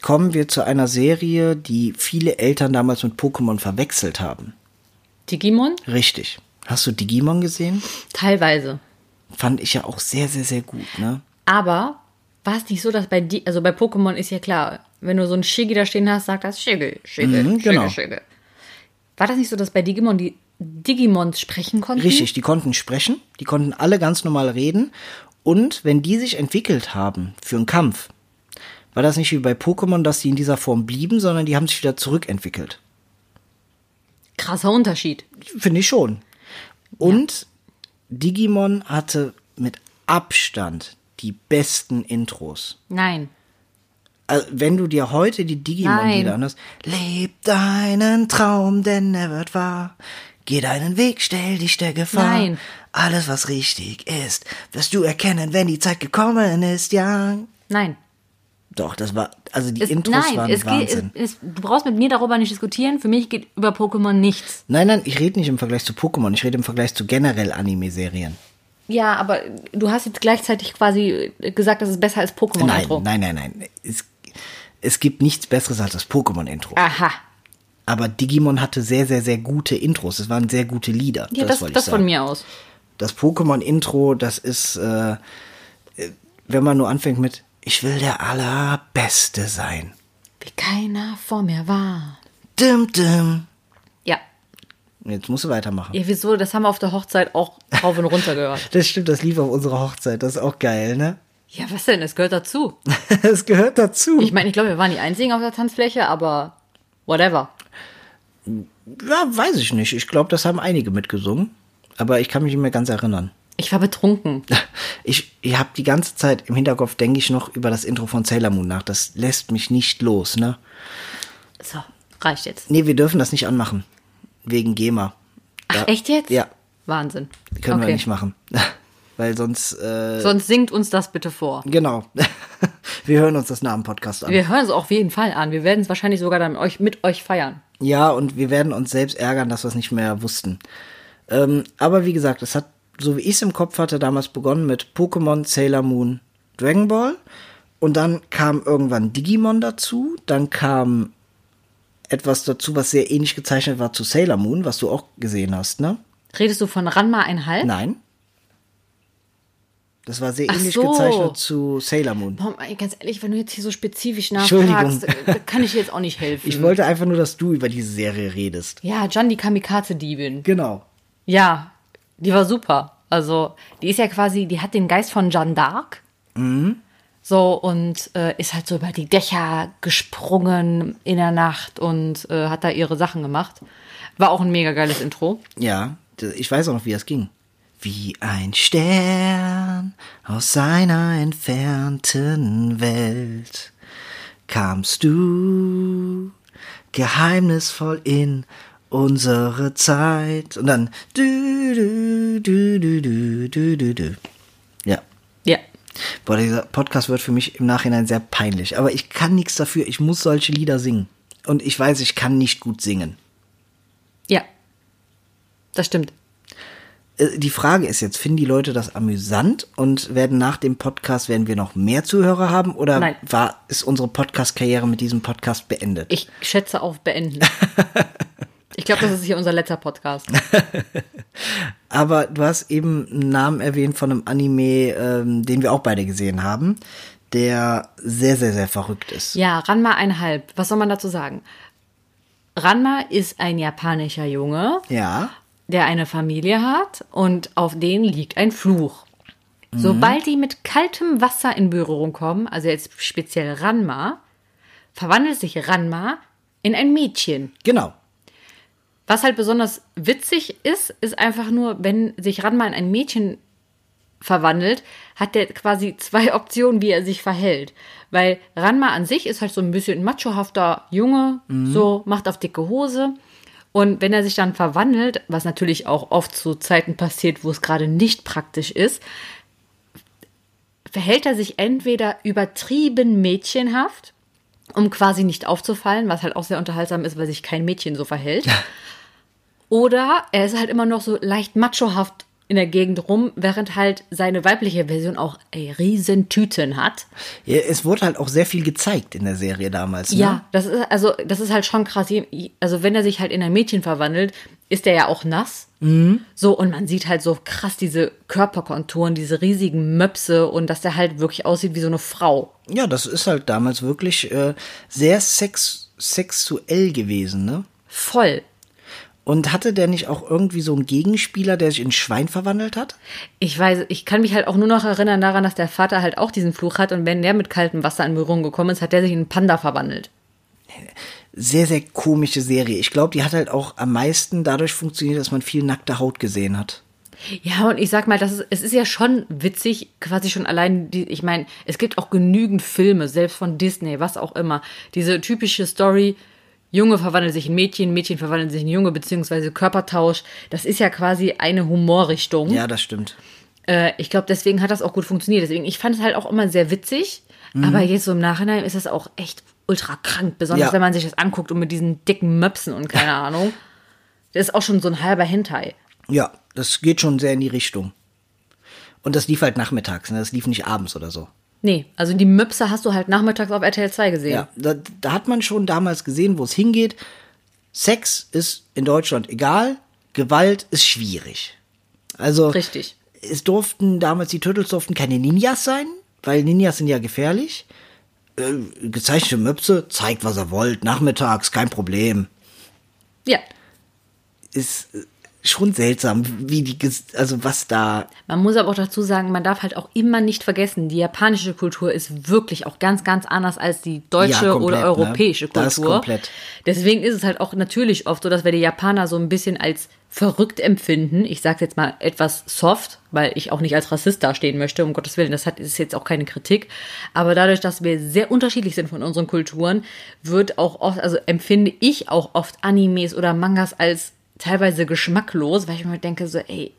kommen wir zu einer Serie, die viele Eltern damals mit Pokémon verwechselt haben. Digimon? Richtig. Hast du Digimon gesehen? Teilweise. Fand ich ja auch sehr, sehr, sehr gut, ne? Aber war es nicht so, dass bei die, also bei Pokémon ist ja klar, wenn du so ein Shiggy da stehen hast, sagt das Shiggy, Shiggy, Mhm, genau. Shiggy. War das nicht so, dass bei Digimon die Digimons sprechen konnten? Richtig, die konnten sprechen, die konnten alle ganz normal reden. Und wenn die sich entwickelt haben für einen Kampf, war das nicht wie bei Pokémon, dass die in dieser Form blieben, sondern die haben sich wieder zurückentwickelt. Krasser Unterschied. Finde ich schon. Und Digimon hatte mit Abstand die besten Intros. Nein. Also, wenn du dir heute die Digimon-Lieder Nein. anhörst, leb deinen Traum, denn er wird wahr. Geh deinen Weg, stell dich der Gefahr. Nein. Alles, was richtig ist, wirst du erkennen, wenn die Zeit gekommen ist, ja. Nein. Doch, das war, also die Es, Intros nein, waren es geht, Wahnsinn. es, es, du brauchst mit mir darüber nicht diskutieren. Für mich geht über Pokémon nichts. nein, nein, ich rede nicht im Vergleich zu Pokémon, ich rede im Vergleich zu generell Anime-Serien. Ja, aber du hast jetzt gleichzeitig quasi gesagt, das ist besser als Nein, Pokémon-Intro. nein, nein, nein. Es, es gibt nichts Besseres als das Pokémon-Intro. Aha. Aber Digimon hatte sehr, sehr, sehr gute Intros. Es waren sehr gute Lieder. Ja, das, das, sagen. von mir aus. Das Pokémon-Intro, das ist, äh, äh, wenn man nur anfängt mit Ich will der Allerbeste sein. Wie keiner vor mir war. Dim, dim. Ja. Jetzt musst du weitermachen. Ja, wieso? Das haben wir auf der Hochzeit auch rauf und runter gehört. Das stimmt, das lief auf unserer Hochzeit. Das ist auch geil, ne? Ja, was denn? Es gehört dazu. Das gehört dazu. Ich meine, ich glaube, wir waren die Einzigen auf der Tanzfläche, aber whatever. ja, weiß ich nicht. Ich glaube, das haben einige mitgesungen. Aber ich kann mich nicht mehr ganz erinnern. Ich war betrunken. Ich, ich habe die ganze Zeit im Hinterkopf, denke ich noch über das Intro von Sailor Moon nach. Das lässt mich nicht los, ne? So, reicht jetzt. Nee, wir dürfen das nicht anmachen. Wegen GEMA. Ach, echt jetzt? Ja, Wahnsinn. können okay. wir nicht machen. Weil sonst, äh, Sonst singt uns das bitte vor. genau. wir hören uns das nach dem Podcast an. Wir hören es auf jeden Fall an. Wir werden es wahrscheinlich sogar dann mit euch, mit euch feiern. Ja, und wir werden uns selbst ärgern, dass wir es nicht mehr wussten. Ähm, aber wie gesagt, es hat, so wie ich es im Kopf hatte, damals begonnen mit Pokémon, Sailor Moon, Dragon Ball. Und dann kam irgendwann Digimon dazu. Dann kam etwas dazu, was sehr ähnlich gezeichnet war zu Sailor Moon, was du auch gesehen hast, ne? Redest du von Ranma einhalb? Nein. Das war sehr Ach ähnlich so. gezeichnet zu Sailor Moon. Boah, ganz ehrlich, wenn du jetzt hier so spezifisch nachfragst, äh, kann ich dir jetzt auch nicht helfen. Ich wollte einfach nur, dass du über diese Serie redest. ja, Jan, die Kamikaze-Diebin. Genau. Ja, die war super. Also, die ist ja quasi, die hat den Geist von Jeanne d'Arc. So, und äh, ist halt so über die Dächer gesprungen in der Nacht und äh, hat da ihre Sachen gemacht. War auch ein mega geiles Intro. Ja, ich weiß auch noch, wie das ging. Wie ein Stern aus seiner entfernten Welt kamst du geheimnisvoll in unsere Zeit. Und dann du, du, du. Ja. Ja. Boah, dieser Podcast wird für mich im Nachhinein sehr peinlich. Aber ich kann nichts dafür. Ich muss solche Lieder singen. Und ich weiß, ich kann nicht gut singen. Ja. Das stimmt. Äh, Die Frage ist jetzt, finden die Leute das amüsant und werden nach dem Podcast, werden wir noch mehr Zuhörer haben oder Nein. war, ist unsere Podcast-Karriere mit diesem Podcast beendet? Ich schätze auf beenden. ich glaube, das ist hier unser letzter Podcast. Aber du hast eben einen Namen erwähnt von einem Anime, ähm, den wir auch beide gesehen haben, der sehr, sehr, sehr verrückt ist. Ja, Ranma einhalb. Was soll man dazu sagen? Ranma ist ein japanischer Junge, Ja. der eine Familie hat und auf den liegt ein Fluch. Sobald die mit kaltem Wasser in Berührung kommen, also jetzt speziell Ranma, verwandelt sich Ranma in ein Mädchen. Genau. Was halt besonders witzig ist, ist einfach nur, wenn sich Ranma in ein Mädchen verwandelt, hat der quasi zwei Optionen, wie er sich verhält. Weil Ranma an sich ist halt so ein bisschen ein machohafter Junge, so macht auf dicke Hose. Und wenn er sich dann verwandelt, was natürlich auch oft zu Zeiten passiert, wo es gerade nicht praktisch ist, verhält er sich entweder übertrieben mädchenhaft, um quasi nicht aufzufallen, was halt auch sehr unterhaltsam ist, weil sich kein Mädchen so verhält. Oder er ist halt immer noch so leicht machohaft in der Gegend rum, während halt seine weibliche Version auch ey, riesen Tüten hat. Ja, es wurde halt auch sehr viel gezeigt in der Serie damals. Ne? Ja, das ist also das ist halt schon krass. Also wenn er sich halt in ein Mädchen verwandelt, ist er ja auch nass. So und man sieht halt so krass diese Körperkonturen, diese riesigen Möpse und dass der halt wirklich aussieht wie so eine Frau. Ja, das ist halt damals wirklich äh, sehr sex sexuell gewesen, ne? Voll. Und hatte der nicht auch irgendwie so einen Gegenspieler, der sich in ein Schwein verwandelt hat? Ich weiß, ich kann mich halt auch nur noch erinnern daran, dass der Vater halt auch diesen Fluch hat und wenn der mit kaltem Wasser in Berührung gekommen ist, hat der sich in einen Panda verwandelt. Sehr, sehr komische Serie. Ich glaube, die hat halt auch am meisten dadurch funktioniert, dass man viel nackte Haut gesehen hat. Ja, und ich sag mal, das ist, es ist ja schon witzig, quasi schon allein, die, ich meine, es gibt auch genügend Filme, selbst von Disney, was auch immer. Diese typische Story, Junge verwandelt sich in Mädchen, Mädchen verwandelt sich in Junge, beziehungsweise Körpertausch. Das ist ja quasi eine Humorrichtung. Ja, das stimmt. Äh, ich glaube, deswegen hat das auch gut funktioniert. Deswegen, ich fand es halt auch immer sehr witzig. Mhm. Aber jetzt so im Nachhinein ist es auch echt ultra krank, besonders ja. wenn man sich das anguckt und mit diesen dicken Möpsen und keine Ahnung. Das ist auch schon so ein halber Hentai. Ja, das geht schon sehr in die Richtung. Und das lief halt nachmittags, ne? das lief nicht abends oder so. Nee, also die Möpse hast du halt nachmittags auf RTL 2 gesehen. Ja, da, da hat man schon damals gesehen, wo es hingeht. Sex ist in Deutschland egal, Gewalt ist schwierig. Also Richtig. es durften damals die Turtles durften keine Ninjas sein, weil Ninjas sind ja gefährlich. Äh, gezeichnete Möpse, zeigt was er wollt, nachmittags, kein Problem. Ja. Ist schon seltsam, wie die, also was da. Man muss aber auch dazu sagen, man darf halt auch immer nicht vergessen, die japanische Kultur ist wirklich auch ganz, ganz anders als die deutsche ja, komplett, oder ne? europäische ne? Kultur. Das komplett. Deswegen ist es halt auch natürlich oft so, dass wir die Japaner so ein bisschen als verrückt empfinden. Ich sage jetzt mal etwas soft, weil ich auch nicht als Rassist dastehen möchte, um Gottes Willen. Das hat, ist jetzt auch keine Kritik. Aber dadurch, dass wir sehr unterschiedlich sind von unseren Kulturen, wird auch oft, also empfinde ich auch oft Animes oder Mangas als teilweise geschmacklos, weil ich mir denke so, ey,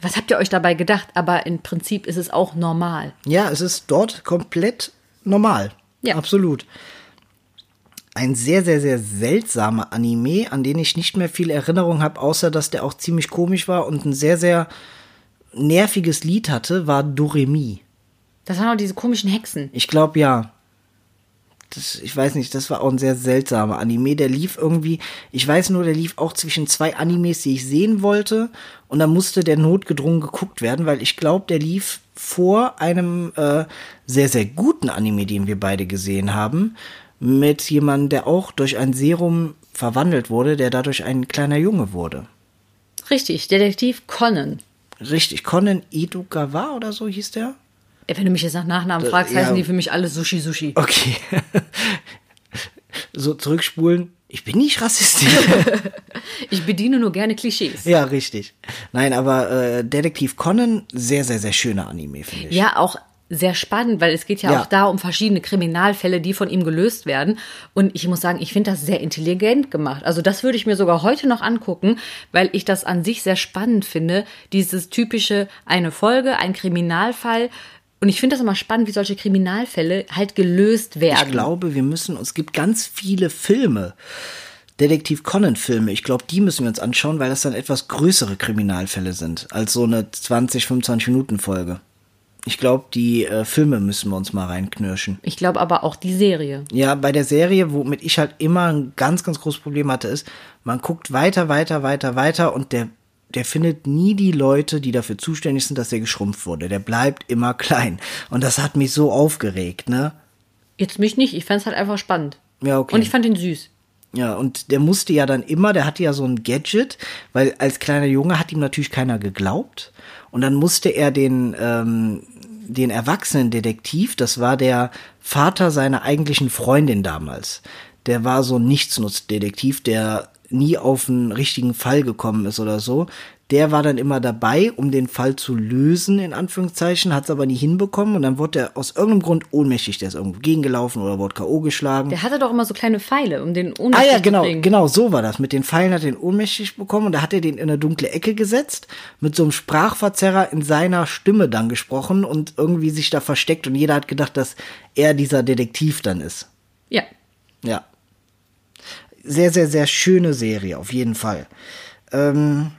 was habt ihr euch dabei gedacht? Aber im Prinzip ist es auch normal. Ja, es ist dort komplett normal. Ja. Absolut. Ein sehr, sehr, sehr seltsamer Anime, an den ich nicht mehr viel Erinnerung habe, außer dass der auch ziemlich komisch war und ein sehr, sehr nerviges Lied hatte, war Doremi. Das waren auch diese komischen Hexen. Ich glaube ja das, ich weiß nicht, das war auch ein sehr seltsamer Anime. Der lief irgendwie, ich weiß nur, der lief auch zwischen zwei Animes, die ich sehen wollte. Und dann musste der notgedrungen geguckt werden, weil ich glaube, der lief vor einem äh, sehr, sehr guten Anime, den wir beide gesehen haben. Mit jemandem, der auch durch ein Serum verwandelt wurde, der dadurch ein kleiner Junge wurde. Richtig, Detektiv Conan. Richtig, Conan Edogawa oder so hieß der? Wenn du mich jetzt nach Nachnamen fragst, ja. heißen die für mich alle Sushi Sushi. Okay. so zurückspulen. Ich bin nicht rassistisch. ich bediene nur gerne Klischees. Ja, richtig. Nein, aber äh, Detektiv Conan, sehr, sehr, sehr schöner Anime, finde ich. Ja, auch sehr spannend, weil es geht ja, ja, auch da um verschiedene Kriminalfälle, die von ihm gelöst werden. Und ich muss sagen, ich finde das sehr intelligent gemacht. Also das würde ich mir sogar heute noch angucken, weil ich das an sich sehr spannend finde. Dieses typische eine Folge, ein Kriminalfall und ich finde das immer spannend, wie solche Kriminalfälle halt gelöst werden. Ich glaube, wir müssen, es gibt ganz viele Filme, Detektiv Conan-Filme, ich glaube, die müssen wir uns anschauen, weil das dann etwas größere Kriminalfälle sind, als so eine 20, 25 Minuten Folge. Ich glaube, die äh, Filme müssen wir uns mal reinknirschen. Ich glaube aber auch die Serie. Ja, bei der Serie, womit ich halt immer ein ganz, ganz großes Problem hatte, ist, man guckt weiter, weiter, weiter, weiter und der der findet nie die Leute, die dafür zuständig sind, dass er geschrumpft wurde. Der bleibt immer klein. Und das hat mich so aufgeregt, ne? Jetzt mich nicht. Ich fand's halt einfach spannend. Ja, okay. Und ich fand ihn süß. Ja, und der musste ja dann immer, der hatte ja so ein Gadget, weil als kleiner Junge hat ihm natürlich keiner geglaubt. Und dann musste er den, ähm, den Erwachsenen-Detektiv, das war der Vater seiner eigentlichen Freundin damals. Der war so ein Nichtsnutzdetektiv, der nie auf einen richtigen Fall gekommen ist oder so. Der war dann immer dabei, um den Fall zu lösen, in Anführungszeichen, hat es aber nie hinbekommen und dann wurde er aus irgendeinem Grund ohnmächtig, der ist irgendwo gegengelaufen oder wurde K.O. geschlagen. Der hatte doch immer so kleine Pfeile, um den ohnmächtig zu Ah ja, genau, zu genau, so war das. Mit den Pfeilen hat er den ohnmächtig bekommen und da hat er den in eine dunkle Ecke gesetzt, mit so einem Sprachverzerrer in seiner Stimme dann gesprochen und irgendwie sich da versteckt und jeder hat gedacht, dass er dieser Detektiv dann ist. Ja. Ja sehr, sehr, sehr schöne Serie, auf jeden Fall. Ähm,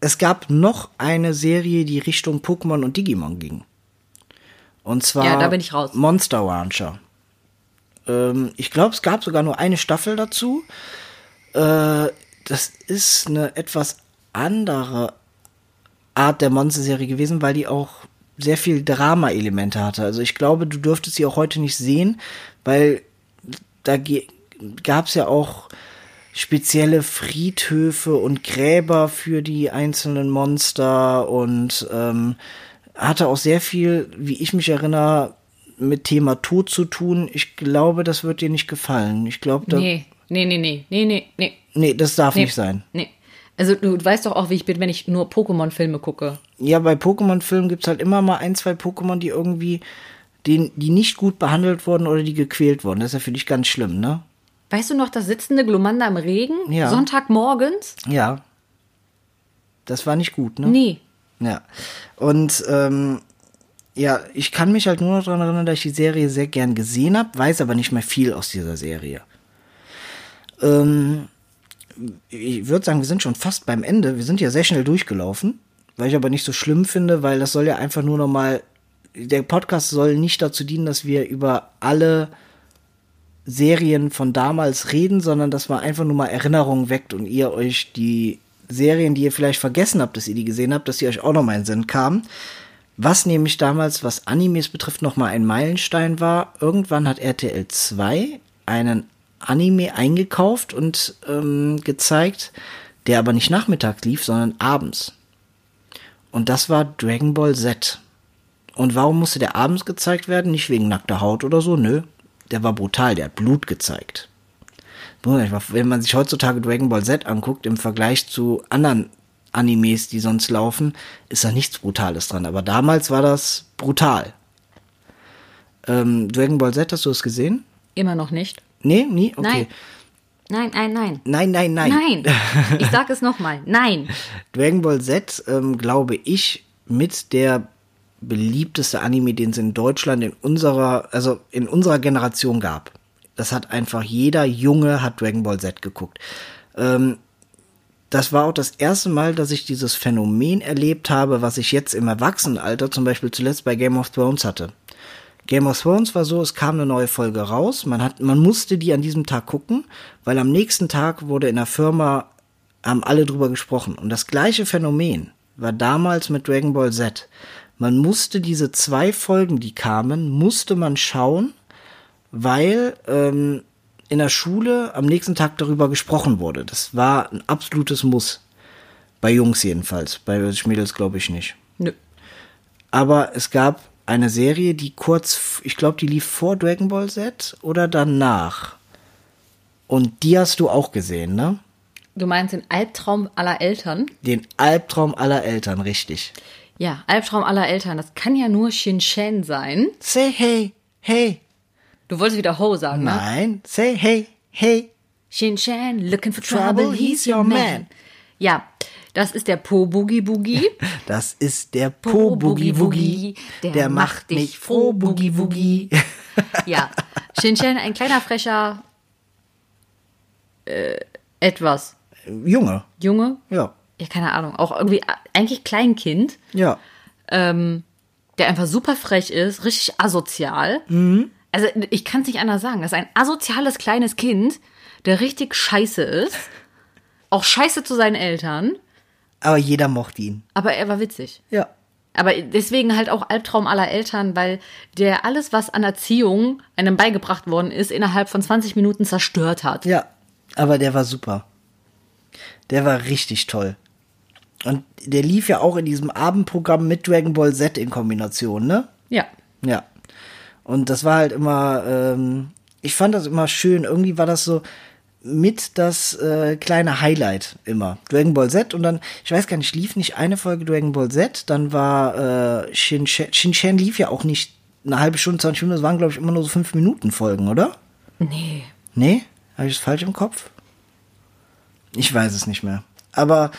es gab noch eine Serie, die Richtung Pokémon und Digimon ging. Und zwar ja, da bin ich raus. Monster Rancher. Ähm, ich glaube, es gab sogar nur eine Staffel dazu. Äh, das ist eine etwas andere Art der Monster-Serie gewesen, weil die auch sehr viel Drama-Elemente hatte. Also ich glaube, du dürftest sie auch heute nicht sehen, weil da gab es ja auch spezielle Friedhöfe und Gräber für die einzelnen Monster und ähm, hatte auch sehr viel, wie ich mich erinnere, mit Thema Tod zu tun. Ich glaube, das wird dir nicht gefallen. Ich glaube, da. Nee, nee, nee, nee, nee, nee, nee. Nee, das darf Nee. nicht sein. Nee. Also du, weißt doch auch, wie ich bin, wenn ich nur Pokémon-Filme gucke. Ja, bei Pokémon-Filmen gibt's halt immer mal ein, zwei Pokémon, die irgendwie, die, die nicht gut behandelt wurden oder die gequält wurden. Das ist ja für dich ganz schlimm, ne? Weißt du noch das sitzende Glumanda im Regen? Ja. Sonntagmorgens? Ja. Das war nicht gut, ne? Nee. Ja. Und ähm, ja, ich kann mich halt nur noch daran erinnern, dass ich die Serie sehr gern gesehen habe, weiß aber nicht mehr viel aus dieser Serie. Ähm, ich würde sagen, wir sind schon fast beim Ende. Wir sind ja sehr schnell durchgelaufen, weil ich aber nicht so schlimm finde, weil das soll ja einfach nur noch mal der Podcast soll nicht dazu dienen, dass wir über alle Serien von damals reden, sondern dass man einfach nur mal Erinnerungen weckt und ihr euch die Serien, die ihr vielleicht vergessen habt, dass ihr die gesehen habt, dass die euch auch noch mal in den Sinn kamen. Was nämlich damals, was Animes betrifft, noch mal ein Meilenstein war. Irgendwann hat RTL 2 einen Anime eingekauft und ähm, gezeigt, der aber nicht nachmittags lief, sondern abends. Und das war Dragon Ball Z. Und warum musste der abends gezeigt werden? Nicht wegen nackter Haut oder so, nö. Der war brutal, der hat Blut gezeigt. Wenn man sich heutzutage Dragon Ball Z anguckt, im Vergleich zu anderen Animes, die sonst laufen, ist da nichts Brutales dran. Aber damals war das brutal. Ähm, Dragon Ball Z, hast du es gesehen? Immer noch nicht. Nee, nie? Okay. Nein. Nein, nein, nein. Nein, nein, nein. Nein. Ich sag es nochmal. Nein. Dragon Ball Z, ähm, glaube ich, mit der beliebteste Anime, den es in Deutschland in unserer, also in unserer Generation gab. Das hat einfach jeder Junge hat Dragon Ball Z geguckt. Ähm, das war auch das erste Mal, dass ich dieses Phänomen erlebt habe, was ich jetzt im Erwachsenenalter zum Beispiel zuletzt bei Game of Thrones hatte. Game of Thrones war so, es kam eine neue Folge raus, man hat, man musste die an diesem Tag gucken, weil am nächsten Tag wurde in der Firma, haben alle drüber gesprochen. Und das gleiche Phänomen war damals mit Dragon Ball Z. Man musste diese zwei Folgen, die kamen, musste man schauen, weil ähm, in der Schule am nächsten Tag darüber gesprochen wurde. Das war ein absolutes Muss. Bei Jungs jedenfalls. Bei Mädels glaube ich nicht. Nö. Aber es gab eine Serie, die kurz, ich glaube, die lief vor Dragon Ball Z oder danach. Und die hast du auch gesehen, ne? Du meinst den Albtraum aller Eltern? Den Albtraum aller Eltern, richtig. Ja, Albtraum aller Eltern. Das kann ja nur Shin Shen sein. Say hey, hey. Du wolltest wieder Ho sagen, ne? Nein, say hey, hey. Shin Shen, looking for Trouble, trouble, he's your man. Ja, das ist der Po Boogie Boogie. Das ist der Po Boogie Woogie. Der, macht mich froh, Boogie Woogie. ja, Shin Shen, ein kleiner frecher, äh, etwas Junge, Junge. ja, Ja, keine Ahnung. Auch irgendwie eigentlich Kleinkind. ja. ähm, der einfach super frech ist, richtig asozial. Also ich kann es nicht anders sagen. Das ist ein asoziales kleines Kind, der richtig scheiße ist. Auch scheiße zu seinen Eltern. Aber jeder mochte ihn. Aber er war witzig. Ja. Aber deswegen halt auch Albtraum aller Eltern, weil der alles, was an Erziehung einem beigebracht worden ist, innerhalb von 20 Minuten zerstört hat. Ja, aber der war super. Der war richtig toll. Und der lief ja auch in diesem Abendprogramm mit Dragon Ball Z in Kombination, ne? Ja. Ja. Und das war halt immer, ähm, ich fand das immer schön. Irgendwie war das so mit das äh, kleine Highlight immer. Dragon Ball Z und dann, ich weiß gar nicht, lief nicht eine Folge Dragon Ball Z, dann war äh, Shin Shin, lief ja auch nicht eine halbe Stunde, 20 Minuten, das waren glaube ich immer nur so 5 Minuten Folgen, oder? Nee. Nee? Habe ich es falsch im Kopf? Ich weiß es nicht mehr. Aber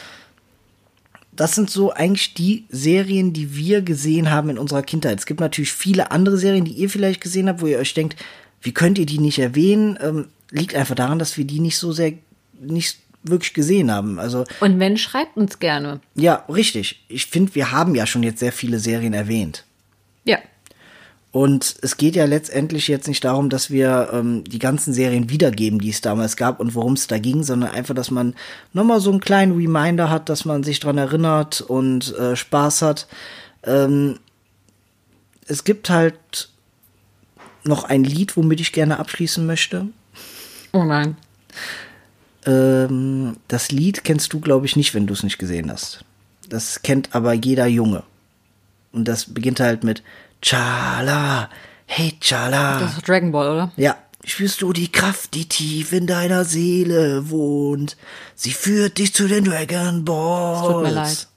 das sind so eigentlich die Serien, die wir gesehen haben in unserer Kindheit. Es gibt natürlich viele andere Serien, die ihr vielleicht gesehen habt, wo ihr euch denkt, wie könnt ihr die nicht erwähnen? Ähm, liegt einfach daran, dass wir die nicht so sehr, nicht wirklich gesehen haben. Also, Und wenn, schreibt uns gerne. ja, richtig. Ich finde, wir haben ja schon jetzt sehr viele Serien erwähnt. Und es geht ja letztendlich jetzt nicht darum, dass wir ähm, die ganzen Serien wiedergeben, die es damals gab und worum es da ging, sondern einfach, dass man nochmal so einen kleinen Reminder hat, dass man sich dran erinnert und äh, Spaß hat. Ähm, es gibt halt noch ein Lied, womit ich gerne abschließen möchte. Oh nein. Ähm, das Lied kennst du, glaube ich, nicht, wenn du es nicht gesehen hast. Das kennt aber jeder Junge. Und das beginnt halt mit Chala, hey Chala. Das ist Dragon Ball, oder? Ja. Spürst du die Kraft, die tief in deiner Seele wohnt? Sie führt dich zu den Dragon Balls. Tut mir leid.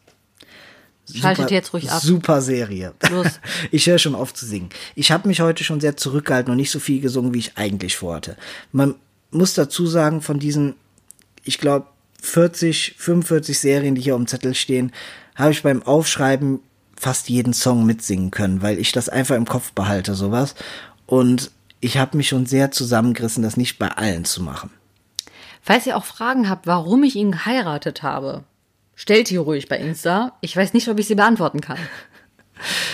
Schaltet Super- jetzt ruhig ab. Super Serie. Los. Ich höre schon auf zu singen. Ich habe mich heute schon sehr zurückgehalten und nicht so viel gesungen, wie ich eigentlich vorhatte. Man muss dazu sagen, von diesen, ich glaube, 40, 45 Serien, die hier auf dem Zettel stehen, habe ich beim Aufschreiben fast jeden Song mitsingen können, weil ich das einfach im Kopf behalte, sowas. Und ich habe mich schon sehr zusammengerissen, das nicht bei allen zu machen. Falls ihr auch Fragen habt, warum ich ihn geheiratet habe, stellt die ruhig bei Insta. Ich weiß nicht, ob ich sie beantworten kann.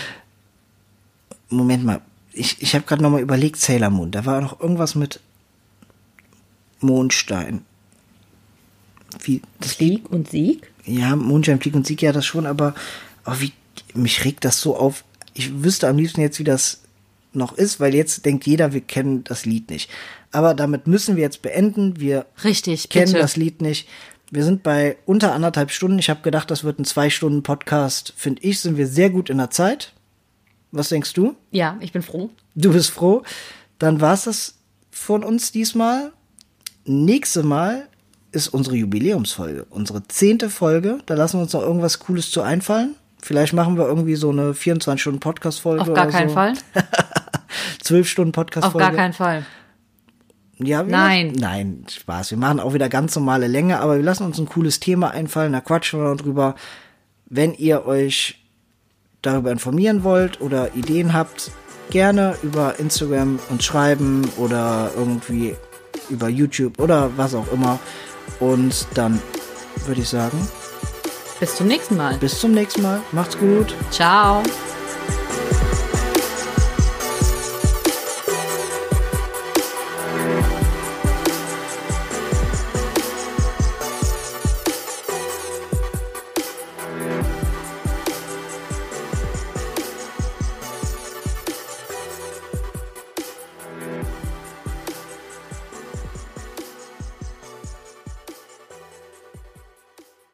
Moment mal, ich, ich habe gerade noch mal überlegt, Sailor Moon, da war noch irgendwas mit Mondstein. Wie, das Krieg und Sieg? Ja, Mondschein, Flieg und Sieg, ja, das schon, aber oh, wie, mich regt das so auf. Ich wüsste am liebsten jetzt, wie das noch ist, weil jetzt denkt jeder, wir kennen das Lied nicht. Aber damit müssen wir jetzt beenden. Wir Richtig, kennen bitte. das Lied nicht. Wir sind bei unter anderthalb Stunden. Ich habe gedacht, das wird ein zwei Stunden Podcast. Finde ich, sind wir sehr gut in der Zeit. Was denkst du? Ja, ich bin froh. Du bist froh. Dann war's das von uns diesmal. Nächste Mal ist unsere Jubiläumsfolge, unsere zehnte Folge. Da lassen wir uns noch irgendwas Cooles zu einfallen. Vielleicht machen wir irgendwie so eine 24-Stunden-Podcast-Folge. Auf gar keinen so. Fall. 12-Stunden-Podcast-Folge. Auf gar keinen Fall. Ja, Nein. Machen, nein, Spaß. Wir machen auch wieder ganz normale Länge, aber wir lassen uns ein cooles Thema einfallen, da quatschen wir noch drüber. Wenn ihr euch darüber informieren wollt oder Ideen habt, gerne über Instagram uns schreiben oder irgendwie über YouTube oder was auch immer. Und dann würde ich sagen, Bis zum nächsten Mal. bis zum nächsten Mal. Macht's gut. Ciao.